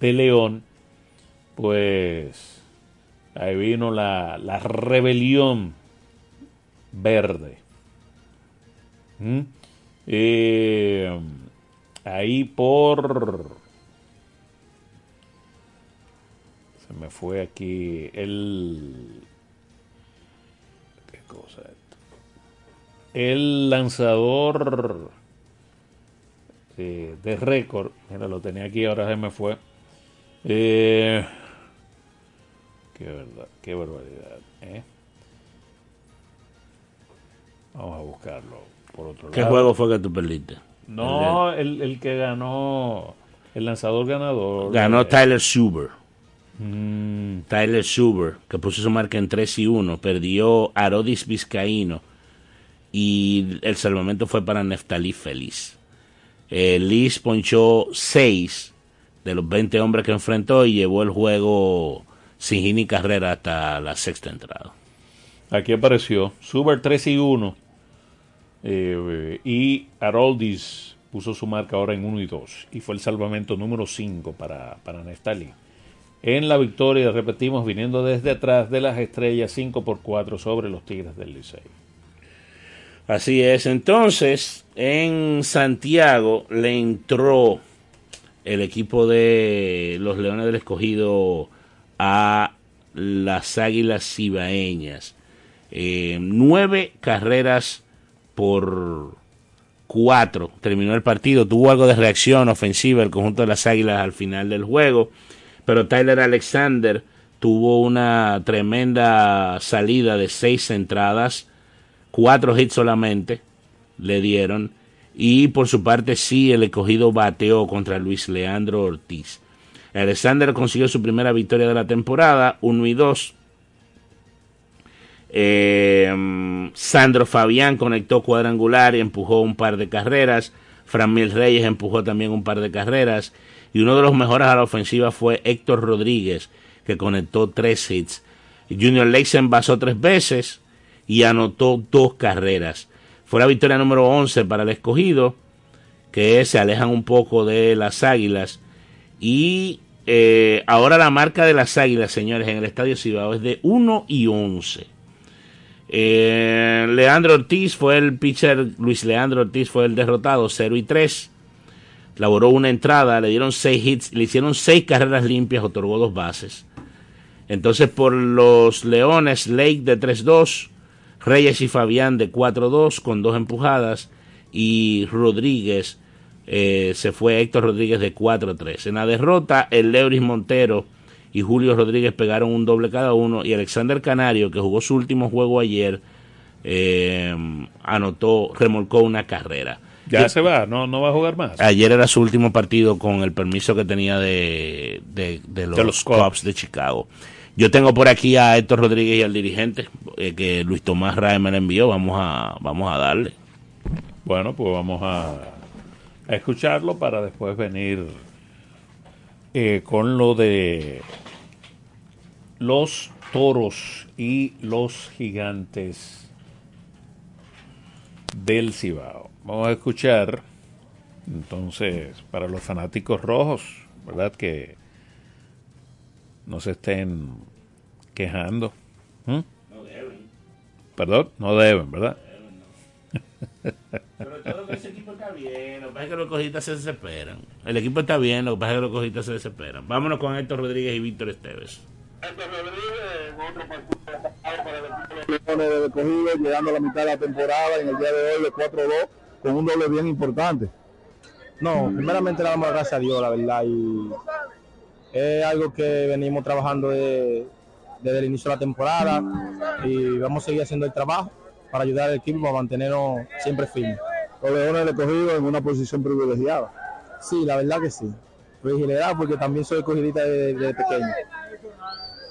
Peleón, pues ahí vino la, la rebelión verde. ¿Mm? Eh, ahí por... Se me fue aquí el... ¿Qué cosa es esto? El lanzador eh, de récord. Mira, lo tenía aquí, ahora se me fue. Eh, qué verdad, qué barbaridad. ¿eh? Vamos a buscarlo por otro ¿Qué lado. juego fue que tú perdiste? No, el, el que ganó, el lanzador ganador. Ganó Tyler Suber. Mm, Tyler Suber, que puso su marca en 3 y 1, perdió Arodis Vizcaíno y el salvamento fue para Neftalí Feliz. Eh, Liz ponchó 6 de los 20 hombres que enfrentó y llevó el juego sin ni carrera hasta la sexta entrada. Aquí apareció Suber 3 y 1. eh, y Haroldis puso su marca ahora en 1 y 2. Y fue el salvamento número 5 para, para Neftali. En la victoria, repetimos, viniendo desde atrás de las estrellas 5 por 4 sobre los Tigres del Licey. Así es. Entonces, en Santiago le entró el equipo de los Leones del Escogido a las Águilas Cibaeñas. Eh, nueve carreras por cuatro. Terminó el partido. Tuvo algo de reacción ofensiva el conjunto de las Águilas al final del juego. Pero Tyler Alexander tuvo una tremenda salida de seis entradas cuatro hits solamente le dieron y por su parte sí el escogido bateó contra Luis Leandro Ortiz. Alexander consiguió su primera victoria de la temporada, 1 y 2. Eh, Sandro Fabián conectó cuadrangular y empujó un par de carreras. Framil Reyes empujó también un par de carreras. Y uno de los mejores a la ofensiva fue Héctor Rodríguez, que conectó tres hits. Junior Lake se envasó tres veces y anotó dos carreras. Fue la victoria número 11 para el escogido, que se alejan un poco de las águilas. Y eh, ahora la marca de las águilas, señores, en el Estadio Cibao es de 1 y 11. Eh, Leandro Ortiz fue el pitcher, Luis Leandro Ortiz fue el derrotado, 0 y 3. Laboró una entrada, le dieron 6 hits, le hicieron 6 carreras limpias, otorgó dos bases. Entonces por los Leones, Lake de 3-2, Reyes y Fabián de 4-2 con dos empujadas y Rodríguez eh, se fue Héctor Rodríguez de 4-3. En la derrota, el Leuris Montero y Julio Rodríguez pegaron un doble cada uno y Alexander Canario, que jugó su último juego ayer, eh, anotó, remolcó una carrera. Ya se va, no, no va a jugar más. Ayer era su último partido con el permiso que tenía de, de, de los, De los Cubs de Chicago. Yo tengo por aquí a Héctor Rodríguez y al dirigente eh, que Luis Tomás Rae me le envió. Vamos a, vamos a darle. Bueno, pues vamos a, a escucharlo para después venir eh, con lo de los toros y los gigantes del Cibao. Vamos a escuchar entonces para los fanáticos rojos, ¿verdad? Que no se estén quejando. ¿Mm? Perdón, no deben, ¿verdad? Pero todo ese equipo está bien, lo que pasa es que los cojitas se desesperan. El equipo está bien, lo que pasa es que los cojitas se desesperan. Vámonos con Héctor Rodríguez y Víctor Esteves. Leones de Cogido, llegando a la mitad de la temporada en el día de hoy de 4-2 con un doble bien importante. No, primeramente le damos gracias a Dios, la verdad, y es algo que venimos trabajando de- desde el inicio de la temporada y vamos a seguir haciendo el trabajo para ayudar al equipo a mantenernos siempre firmes. Los Leones de Cogido en una posición privilegiada. Sí, la verdad que sí. Privilegiado porque también soy cogidita desde de pequeño.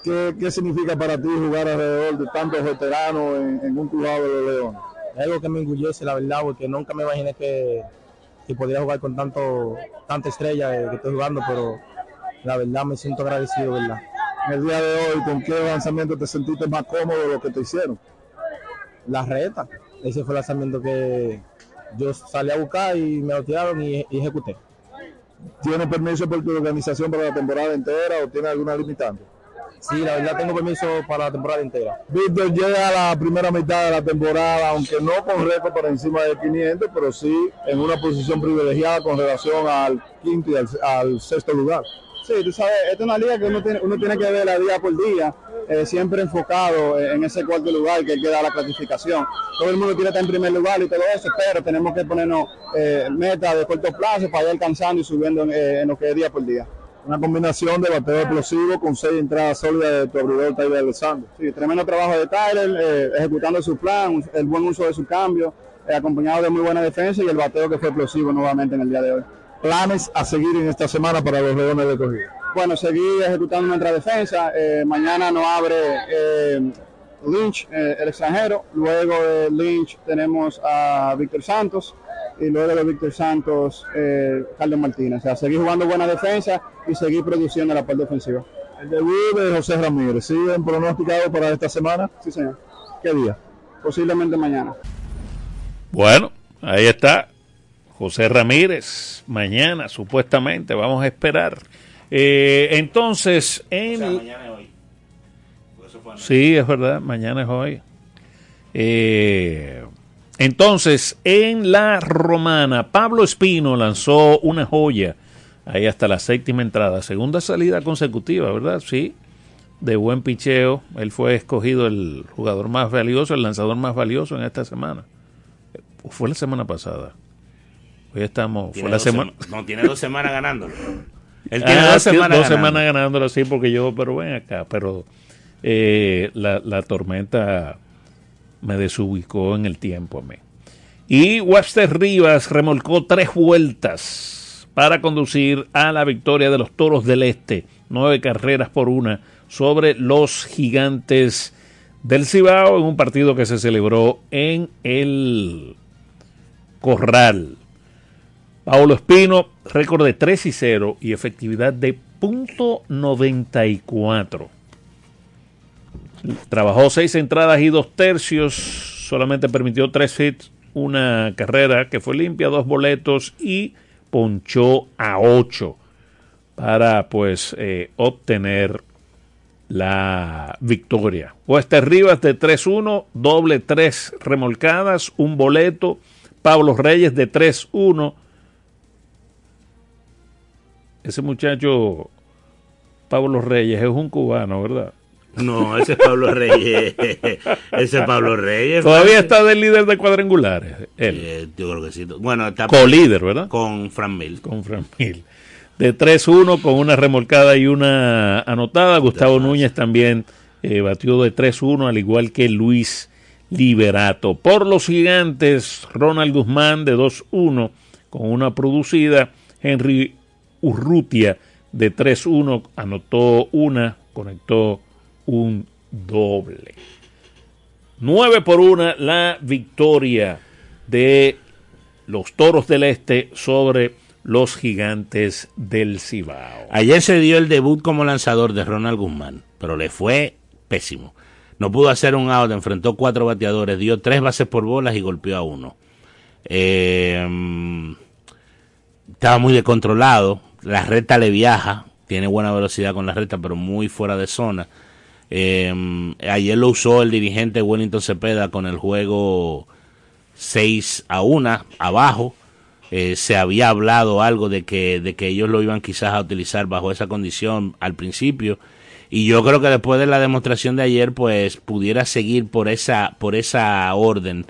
¿Qué, ¿Qué significa para ti jugar alrededor de tantos veteranos en, en un jugado de los Leones? Es algo que me enorgullece, la verdad, porque nunca me imaginé que, que podría jugar con tanto, tanta estrella eh, que estoy jugando, pero la verdad me siento agradecido, ¿verdad? En el día de hoy, ¿con qué lanzamiento te sentiste más cómodo de lo que te hicieron? La reta, ese fue el lanzamiento que yo salí a buscar y me lo tiraron y, y ejecuté. ¿Tienes permiso por tu organización para la temporada entera o tienes alguna limitante? Sí, la verdad tengo permiso para la temporada entera. Víctor llega a la primera mitad de la temporada, aunque no con récord por encima de 500, pero sí en una posición privilegiada con relación al quinto y al, al sexto lugar. Sí, tú sabes, esta es una liga que uno tiene, uno tiene que ver día por día, eh, siempre enfocado en ese cuarto lugar que queda la clasificación. Todo el mundo quiere estar en primer lugar y todo eso, pero tenemos que ponernos eh, metas de corto plazo para ir alcanzando y subiendo en, eh, en lo que es día por día. Una combinación de bateo explosivo con seis entradas sólidas de tu abridor Tyler Alexander. Sí, tremendo trabajo de Tyler, eh, ejecutando su plan, el buen uso de su cambio, eh, acompañado de muy buena defensa y el bateo que fue explosivo nuevamente en el día de hoy. ¿Planes a seguir en esta semana para los Leones de Cogido? Bueno, seguir ejecutando nuestra defensa. Eh, mañana nos abre eh, Lynch, eh, el extranjero. Luego de Lynch tenemos a Víctor Santos. Y luego de Víctor Santos, eh, Carlos Martínez. O sea, seguir jugando buena defensa y seguir produciendo la parte ofensiva. El debut de José Ramírez, ¿siguen pronosticado para esta semana? Sí, señor. ¿Qué día? Posiblemente mañana. Bueno, ahí está. José Ramírez, mañana supuestamente, vamos a esperar. Eh, entonces, en... O sea, mañana es hoy. Porque eso fue anoche. Sí, es verdad, mañana es hoy. Eh, entonces, en la romana, Pablo Espino lanzó una joya ahí hasta la séptima entrada, segunda salida consecutiva, ¿verdad? Sí, de buen picheo. Él fue escogido el jugador más valioso, el lanzador más valioso en esta semana. Fue la semana pasada. Hoy estamos. Fue la semana. No, tiene dos semanas ganándolo. Él tiene Ah, dos sí, semanas dos ganando. semanas ganándolo así porque yo, pero ven acá, pero eh, la, la tormenta me desubicó en el tiempo a mí. Y Webster Rivas remolcó tres vueltas para conducir a la victoria de los Toros del Este, nueve carreras por una sobre los gigantes del Cibao en un partido que se celebró en el Corral. Paulo Espino, récord de 3 y 0 y efectividad de .94. Trabajó seis entradas y dos tercios, solamente permitió tres hits, una carrera que fue limpia, dos boletos y ponchó a 8 para pues eh, obtener la victoria. Wester Rivas de 3-1, doble 3 remolcadas, un boleto. Pablo Reyes de 3-1. Ese muchacho, Pablo Reyes, es un cubano, ¿verdad? No, ese es Pablo Reyes. ese es Pablo Reyes. Todavía está del líder de cuadrangulares. Él. Eh, yo creo que sí. Bueno, está Co-líder, ¿verdad? Con Fran Mil. Con Fran Mil. De 3-1 con una remolcada y una anotada. Gustavo Núñez también eh, batió de 3-1, al igual que Luis Liberato. Por los gigantes, Ronald Guzmán de 2-1 con una producida. Henry Urrutia de 3-1 anotó una, conectó un doble. 9 por 1 la victoria de los Toros del Este sobre los Gigantes del Cibao. Ayer se dio el debut como lanzador de Ronald Guzmán, pero le fue pésimo. No pudo hacer un out, enfrentó cuatro bateadores, dio tres bases por bolas y golpeó a uno. Mm, estaba muy descontrolado, la recta le viaja, tiene buena velocidad con la recta, pero muy fuera de zona. Eh, ayer lo usó el dirigente Wellington Cepeda con el juego 6 a 1 abajo. Eh, se había hablado algo de que, de que ellos lo iban quizás a utilizar bajo esa condición al principio. Y yo creo que después de la demostración de ayer, pues pudiera seguir por esa, por esa orden,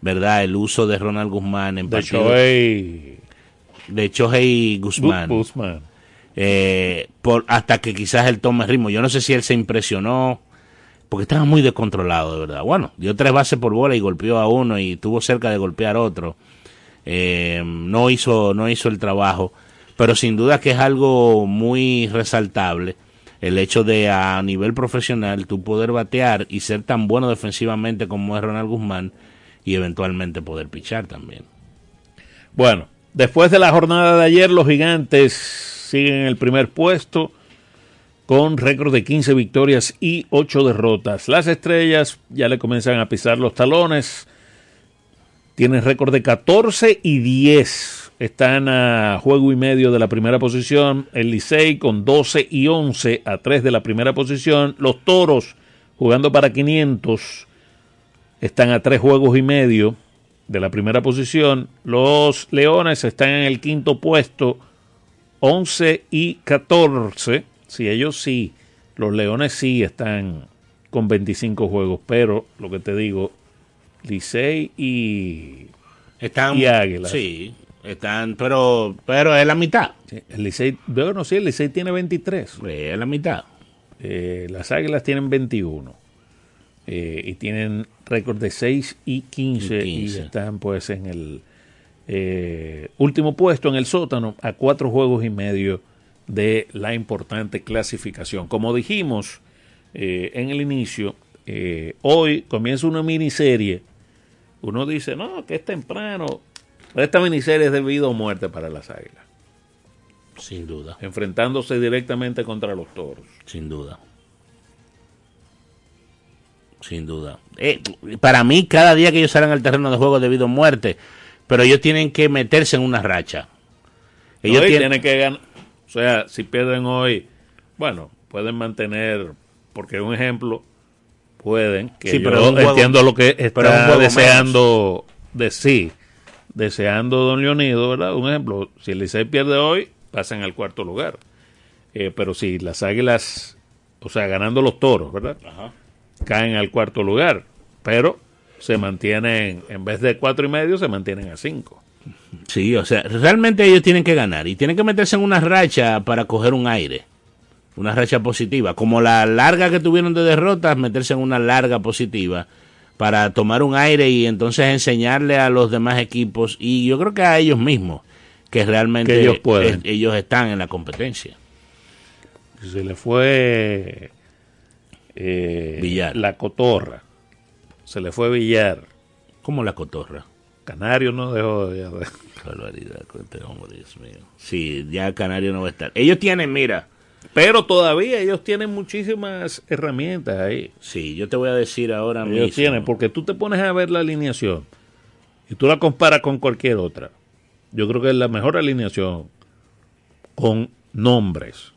¿verdad? El uso de Ronald Guzmán en De partidos- de Guzmán. Gu- Guzmán. Eh, por, hasta que quizás él tome ritmo. Yo no sé si él se impresionó, porque estaba muy descontrolado, de verdad. Bueno, dio tres bases por bola y golpeó a uno y tuvo cerca de golpear a otro. Eh, no, hizo, no hizo el trabajo, pero sin duda que es algo muy resaltable el hecho de a nivel profesional tú poder batear y ser tan bueno defensivamente como es Ronald Guzmán y eventualmente poder pichar también. Bueno, después de la jornada de ayer, los gigantes siguen en el primer puesto con récord de 15 victorias y 8 derrotas. Las estrellas ya le comienzan a pisar los talones. Tienen récord de 14 y 10 están a juego y medio de la primera posición. El Licey con 12 y 11 a 3 de la primera posición. Los Toros jugando para 500 están a 3 juegos y medio de la primera posición. Los Leones están en el quinto puesto, 11 y 14. Si ellos sí, los Leones sí están con 25 juegos, pero lo que te digo, Licey y, Están, y Águilas. Sí, están, pero, pero es la mitad. Sí, el Licey, bueno, sí, el Licey tiene 23. Es la mitad. Eh, las Águilas tienen 21. Eh, y tienen récord de 6 y 15, Y y 15. están pues en el eh, último puesto en el sótano a cuatro juegos y medio de la importante clasificación. Como dijimos eh, en el inicio, eh, hoy comienza una miniserie. Uno dice, no, que es temprano. Esta miniserie es de vida o muerte para las águilas. Sin duda. Enfrentándose directamente contra los toros. Sin duda. Sin duda. Eh, para mí, cada día que ellos salen al terreno de juego debido a muerte, pero ellos tienen que meterse en una racha. Ellos Hoy tienen- tienen que ganar. O sea, si pierden hoy, bueno, pueden mantener, porque un ejemplo, pueden, que Sí, yo pero juego- entiendo lo que está deseando de sí, deseando Don Leonido, ¿verdad? Un ejemplo, si el Licey pierde hoy, pasan al cuarto lugar. Eh, pero si las águilas, o sea, ganando los toros, ¿verdad? Caen al cuarto lugar, pero se mantienen, en vez de cuatro y medio, se mantienen a cinco. Sí, o sea, realmente ellos tienen que ganar y tienen que meterse en una racha para coger un aire, una racha positiva, como la larga que tuvieron de derrotas, meterse en una larga positiva para tomar un aire y entonces enseñarle a los demás equipos y yo creo que a ellos mismos que realmente Que ellos pueden. ellos están en la competencia. Se le fue eh, Villar. la cotorra. Se le fue Villar. ¿Cómo la cotorra? Canario no dejó de... de- Barbaridad con este hombre, Dios mío. Sí, ya Canario no va a estar. Ellos tienen, mira, Pero todavía ellos tienen muchísimas herramientas ahí. sí, yo te voy a decir ahora Ellos mismo. tienen, porque tú te pones a ver la alineación y tú la comparas con cualquier otra. Yo creo que es la mejor alineación con nombres.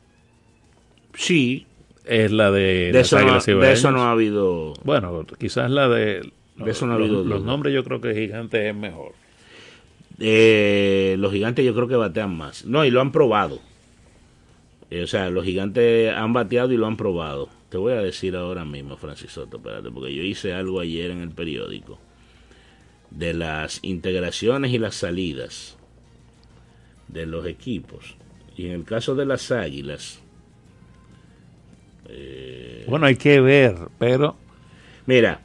Sí, Es la de, de eso, no, de eso no ha habido. Bueno, quizás la de... De eso no ha los, habido los duda. nombres yo creo que Gigante es mejor. Eh, los gigantes yo creo que batean más. No, y lo han probado. Eh, o sea, los gigantes han bateado y lo han probado. Te voy a decir ahora mismo, Francis Soto, espérate, porque yo hice algo ayer en el periódico de las integraciones y las salidas de los equipos. Y en el caso de las águilas, Bueno, hay que ver, pero mira,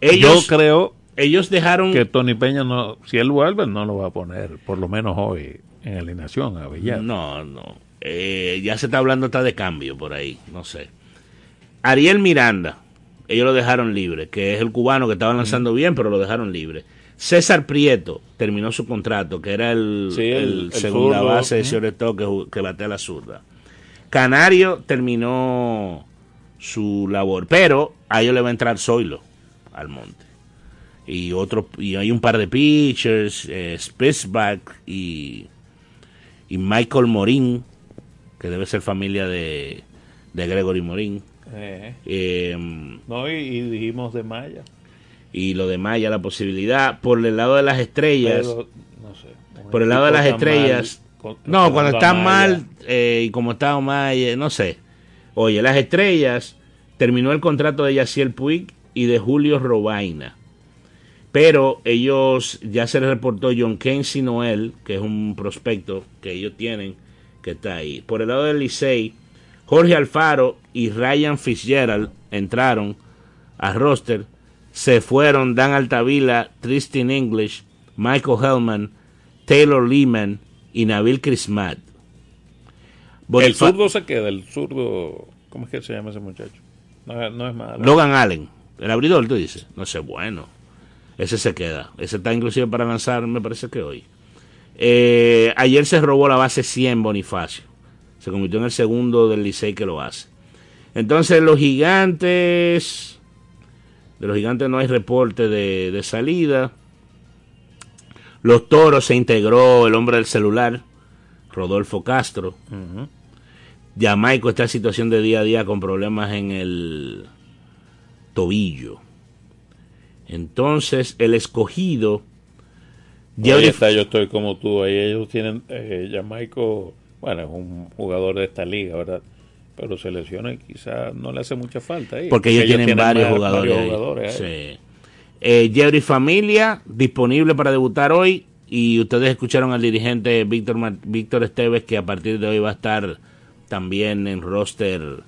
ellos, yo creo ellos dejaron que Tony Peña no, si él vuelve, no lo va a poner, por lo menos hoy, en alineación a Villar. No, no. Eh, ya se está hablando hasta de cambio por ahí, no sé. Ariel Miranda, ellos lo dejaron libre, que es el cubano que estaba lanzando bien, pero lo dejaron libre. César Prieto terminó su contrato, que era el, Sí, el- el el segunda base de Ujú. Cioreto que, que batea la zurda. Canario terminó su labor, pero a ellos le va a entrar Zoilo al monte. Y otro y hay un par de pitchers, eh, Spitzback y, y Michael Morín, que debe ser familia de, de Gregory Morín. Eh, Eh, no, y, y dijimos de Maya. y lo demás ya la posibilidad por el lado de las estrellas Pero, no sé. un por el lado de las estrellas con- no cuando Maya. mal eh, y como está Omaye no sé. Oye las estrellas terminó el contrato de Yaciel Puig y de Julio Robaina. Pero ellos ya se les reportó John Kensi Noel que es un prospecto que ellos tienen que está ahí. Por el lado del Licey Jorge Alfaro y Ryan Fitzgerald entraron a roster se fueron Dan Altavila, Tristan English, Michael Hellman, Taylor Lehman y Nabil Crismat. El zurdo se queda, el zurdo. ¿Cómo es que se llama ese muchacho? No, no es malo. Logan Allen, el abridor, tú dices. No sé, bueno. Ese se queda. Ese está inclusive para lanzar, me parece que hoy. Eh, ayer se robó la base 100 Bonifacio. Se convirtió en el segundo del Licey que lo hace. Entonces los gigantes... De los gigantes no hay reporte de, de salida. Los toros se integró el hombre del celular, Rodolfo Castro. Jamaico está en situación de día a día con problemas en el tobillo. Entonces, el escogido. Ahí Jeffrey- está, yo estoy como tú. Ahí ellos tienen. Eh, Jamaico, bueno, es un jugador de esta liga, ¿verdad? Pero se lesiona y quizás no le hace mucha falta ahí. porque ellos tienen, varios, jugadores. varios ahí. jugadores ahí. Sí. Eh, Jeffrey Familia, disponible para debutar hoy. Y ustedes escucharon al dirigente Víctor, Víctor Esteves que a partir de hoy va a estar también en roster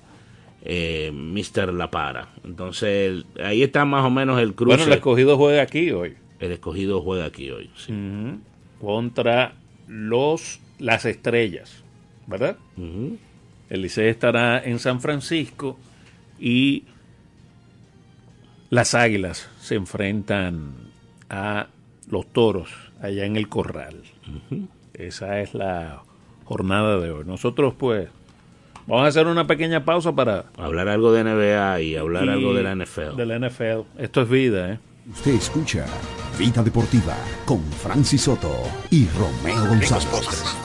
eh, Mr. La Para. Entonces, ahí está más o menos el cruce. Bueno, el escogido juega aquí hoy. El escogido juega aquí hoy. sí. Contra los las estrellas, ¿verdad? Ujú. El Licey estará en San Francisco y las Águilas se enfrentan a los Toros allá en el Corral. Esa es la jornada de hoy. Nosotros pues vamos a hacer una pequeña pausa para Hablar algo de NBA y hablar y- algo de la NFL. De la NFL. Esto es vida, ¿eh? Usted escucha Vida Deportiva con Francis Soto y Romeo Ricos González.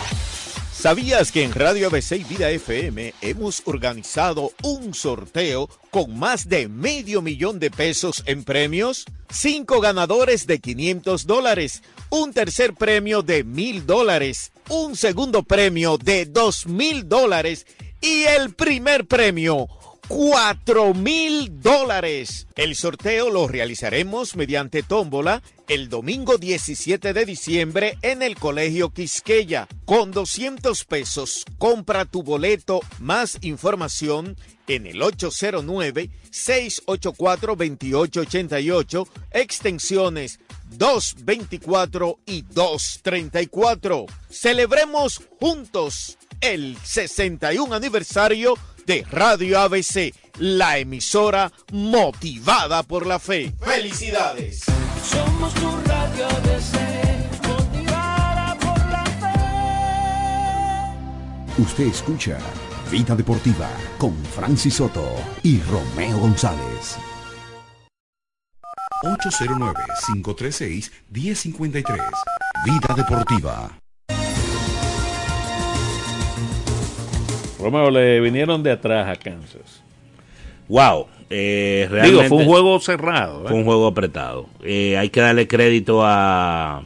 ¿Sabías que en Radio ABC Vida FM hemos organizado un sorteo con más de medio millón de pesos en premios? Cinco ganadores de 500 dólares, un tercer premio de mil dólares, un segundo premio de dos mil dólares y el primer premio 4 mil dólares. El sorteo lo realizaremos mediante tómbola el domingo 17 de diciembre en el Colegio Quisqueya. Con 200 pesos, compra tu boleto. Más información en el 809-684-2888, extensiones 224 y 234. Celebremos juntos el 61 aniversario de Radio ABC, la emisora motivada por la fe. ¡Felicidades! Somos tu radio ABC, motivada por la fe. Usted escucha Vida Deportiva con Francis Soto y Romeo González. 809-536-1053. Vida Deportiva. Romeo, le vinieron de atrás a Kansas. Wow. Eh, Digo, fue un juego cerrado. ¿eh? Fue un juego apretado. Eh, hay que darle crédito a,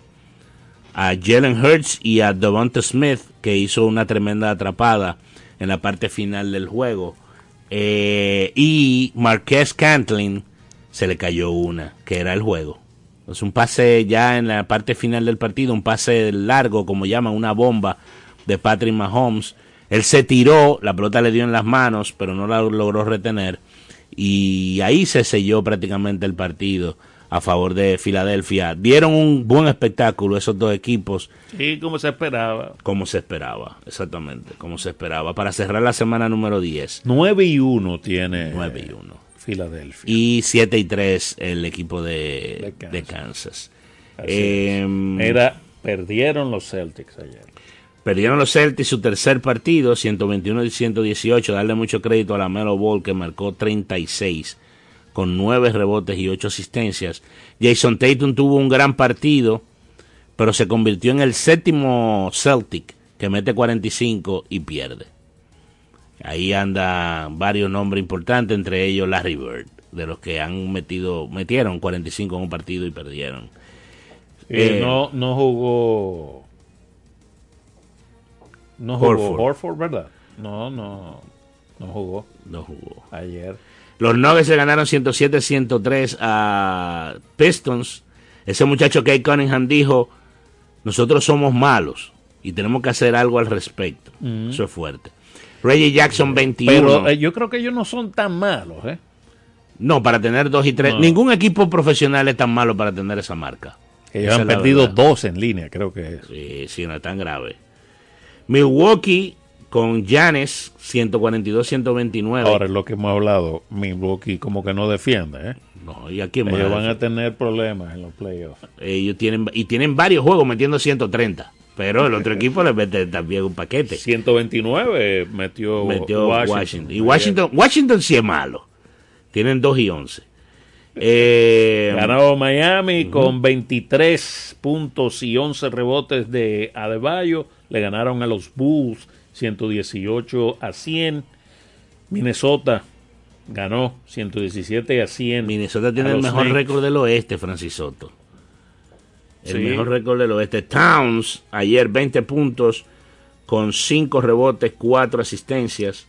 a Jalen Hurts y a Devonta Smith, que hizo una tremenda atrapada en la parte final del juego. Eh, y Marquez Cantlin se le cayó una, que era el juego. Es un pase ya en la parte final del partido, un pase largo, como llaman, una bomba de Patrick Mahomes. Él se tiró, la pelota le dio en las manos, pero no la logró retener. Y ahí se selló prácticamente el partido a favor de Filadelfia. Dieron un buen espectáculo esos dos equipos, Sí, como se esperaba. como se esperaba, exactamente, como se esperaba, para cerrar la semana número 10. 9 y 1 tiene 9 y 1. Filadelfia. Y 7 y 3 el equipo de, De de Kansas. Kansas. Así Em. Era, perdieron los Celtics ayer. Perdieron los Celtics su tercer partido, 121 y 118. Darle mucho crédito a la Melo Ball que marcó 36 con 9 rebotes y 8 asistencias. Jason Tatum tuvo un gran partido, pero se convirtió en el séptimo Celtic que mete 45 y pierde. Ahí anda varios nombres importantes, entre ellos Larry Bird, de los que han metido, metieron 45 en un partido y perdieron. Eh, Eh, no, no jugó No jugó Horford. Horford, ¿verdad? No, no, no jugó. No jugó. Ayer. Los Nuggets se ganaron 107-103 a Pistons. Ese muchacho Kate Cunningham dijo, nosotros somos malos y tenemos que hacer algo al respecto. Mm. Eso es fuerte. Reggie Jackson 21. Pero eh, yo creo que ellos no son tan malos, ¿eh? no, para tener dos y tres. No. Ningún equipo profesional es tan malo para tener esa marca. Ellos Esa han perdido verdad. dos en línea, creo que es. Sí, sí, no es tan grave. Milwaukee con Giannis 142-129. Ahora, es lo que hemos hablado, Milwaukee como que no defiende, ¿eh? No, ¿y a quién Ellos van a tener problemas en los playoffs. Ellos tienen, y tienen varios juegos metiendo 130. Pero el otro equipo le mete también un paquete. 129 metió, Metió Washington. Washington. Y Washington, Washington sí es malo. Tienen 2 y 11. Eh, Ganó Miami con 23 puntos y 11 rebotes de Adebayo. Le ganaron a los Bulls 118 a 100. Minnesota ganó 117 a 100. Minnesota tiene el mejor Knicks. récord del oeste, Francis Soto. El Sí. mejor récord del oeste. Towns, ayer 20 puntos con 5 rebotes, 4 asistencias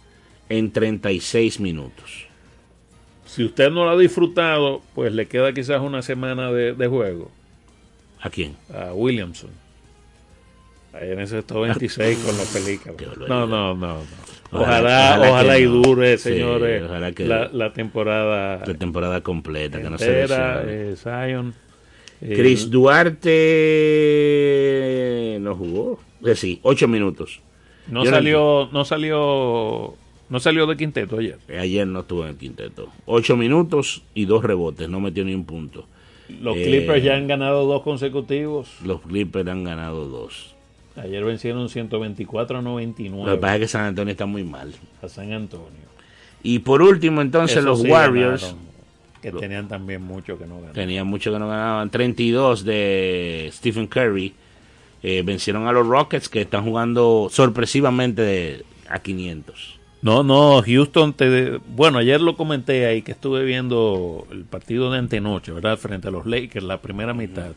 en 36 minutos. Si usted no lo ha disfrutado, pues le queda quizás una semana de, de juego ¿A quién? a Williamson. En ese 26 con la película. No, no, no. no. Ojalá, Ojalá- y dure, Sí, señores, ojalá que- la, la temporada La temporada completa, que no se eh, Zion. Eh, Chris Duarte no jugó. Eh, sí, 8 minutos. no Yo salió, no salió, no salió de quinteto ayer. Ayer no estuvo en el quinteto. 8 minutos y 2 rebotes, no metió ni un punto. Los Eh, Clippers ya han ganado dos consecutivos. Los Clippers han ganado dos. Ayer vencieron 124 a Lo que 99 pasa es que San Antonio está muy mal. a San Antonio. Y por último, entonces, Eso los sí Warriors ganaron, que tenían también mucho que no ganaron. tenían mucho que no ganaban. 32 de Stephen Curry. Eh, vencieron a los Rockets que están jugando sorpresivamente de- a 500. No, no, Houston, te, bueno, ayer lo comenté ahí que estuve viendo el partido de antenoche, ¿verdad? Frente a los Lakers, la primera mitad.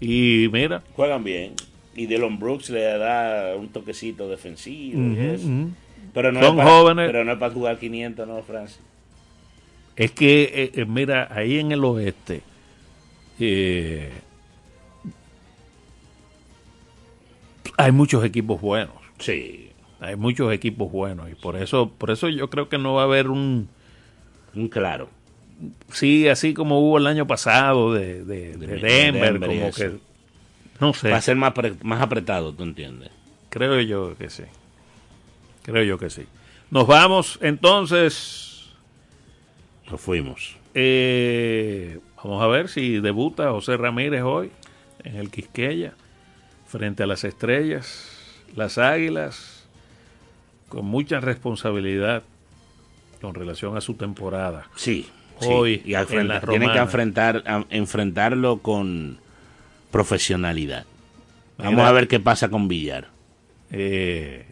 Y mira, Juegan bien. Y Dylan Brooks le da un toquecito defensivo. eso. ujú. Pero, no Son es para, jóvenes. pero no es para jugar 500, ¿no, Francis? es que, eh, eh, mira, ahí en el oeste, eh, hay muchos equipos buenos. Sí. Hay muchos equipos buenos y por eso, por eso yo creo que no va a haber un, Un claro. sí, así como hubo el año pasado de, de- de Denver, Denver como que, no sé. Va a ser más, más apretado, ¿tú entiendes? Creo yo que sí. Creo yo que sí. Nos vamos entonces. Nos fuimos. Eh, vamos a ver si debuta José Ramírez hoy en el Quisqueya frente a las estrellas, las águilas, con mucha responsabilidad con relación a su temporada. Sí. sí. Hoy y en la frente- tienen que enfrentar, a- enfrentarlo con profesionalidad. Vamos a ver qué pasa con Villar. Eh,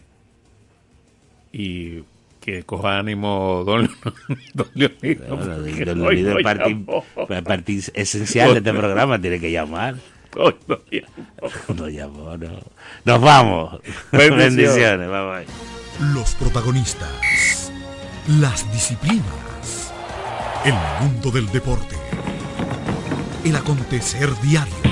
y que coja ánimo don, don Leonido. Bueno, don Leonido es parte, esencial de este programa, tiene que llamar. Hoy no llamó. No llamó, no. Nos vamos. Bendiciones. Bendiciones. Bye bye. Los protagonistas, las disciplinas, el mundo del deporte, el acontecer diario.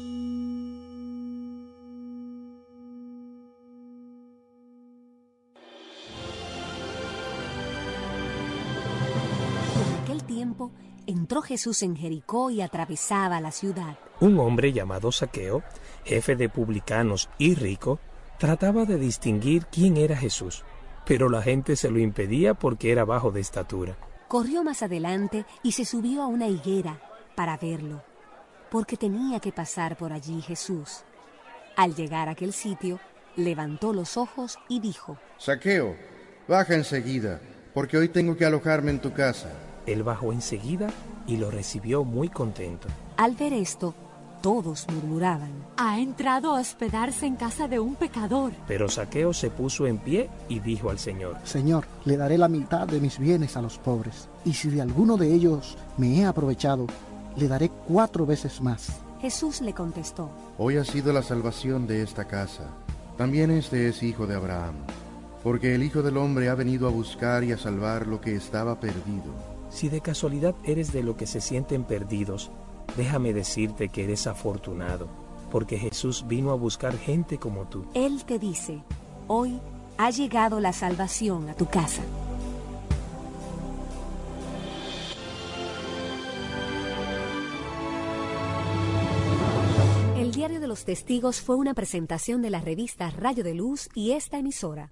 Entró Jesús en Jericó y atravesaba la ciudad. Un hombre llamado Saqueo, jefe de publicanos y rico, trataba de distinguir quién era Jesús, pero la gente se lo impedía porque era bajo de estatura. Corrió más adelante y se subió a una higuera para verlo, porque tenía que pasar por allí Jesús. Al llegar a aquel sitio, levantó los ojos y dijo, Saqueo, baja enseguida, porque hoy tengo que alojarme en tu casa. Él bajó enseguida y lo recibió muy contento. Al ver esto, todos murmuraban. Ha entrado a hospedarse en casa de un pecador. Pero Saqueo se puso en pie y dijo al Señor, Señor, le daré la mitad de mis bienes a los pobres, y si de alguno de ellos me he aprovechado, le daré cuatro veces más. Jesús le contestó, Hoy ha sido la salvación de esta casa. También este es hijo de Abraham, porque el Hijo del Hombre ha venido a buscar y a salvar lo que estaba perdido. Si de casualidad eres de lo que se sienten perdidos, déjame decirte que eres afortunado, porque Jesús vino a buscar gente como tú. Él te dice, hoy ha llegado la salvación a tu casa. El Diario de los Testigos fue una presentación de la revista Rayo de Luz y esta emisora.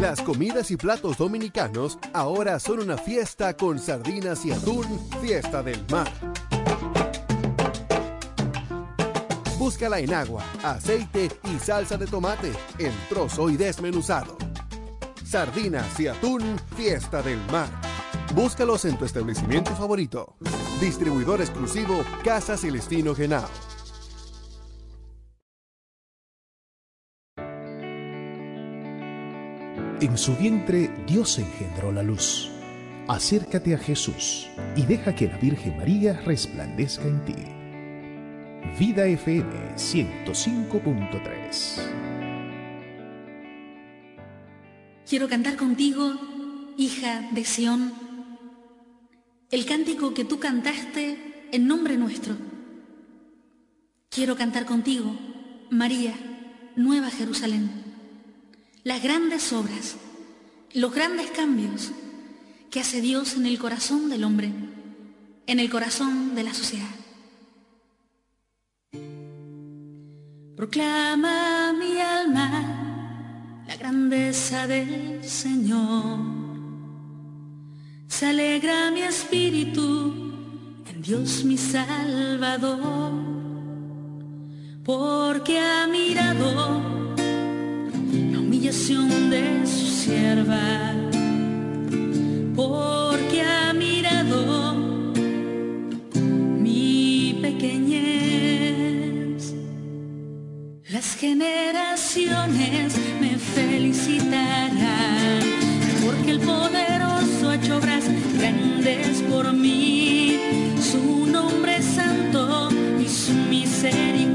Las comidas y platos dominicanos ahora son una fiesta con sardinas y atún, fiesta del mar. Búscala en agua, aceite y salsa de tomate, en trozo y desmenuzado. Sardinas y atún, fiesta del mar. Búscalos en tu establecimiento favorito. Distribuidor exclusivo Casa Celestino Genao. En su vientre Dios engendró la luz. Acércate a Jesús y deja que la Virgen María resplandezca en ti. Vida FM 105.3 Quiero cantar contigo, hija de Sión, el cántico que tú cantaste en nombre nuestro. Quiero cantar contigo, María, Nueva Jerusalén, las grandes obras, los grandes cambios que hace Dios en el corazón del hombre, en el corazón de la sociedad. Proclama mi alma la grandeza del Señor. Se alegra mi espíritu en Dios mi Salvador, porque ha mirado la humillación de su sierva, porque ha mirado mi pequeñez. Las generaciones me felicitarán, porque el poderoso ha hecho obras grandes por mí. Su nombre es santo y su misericordia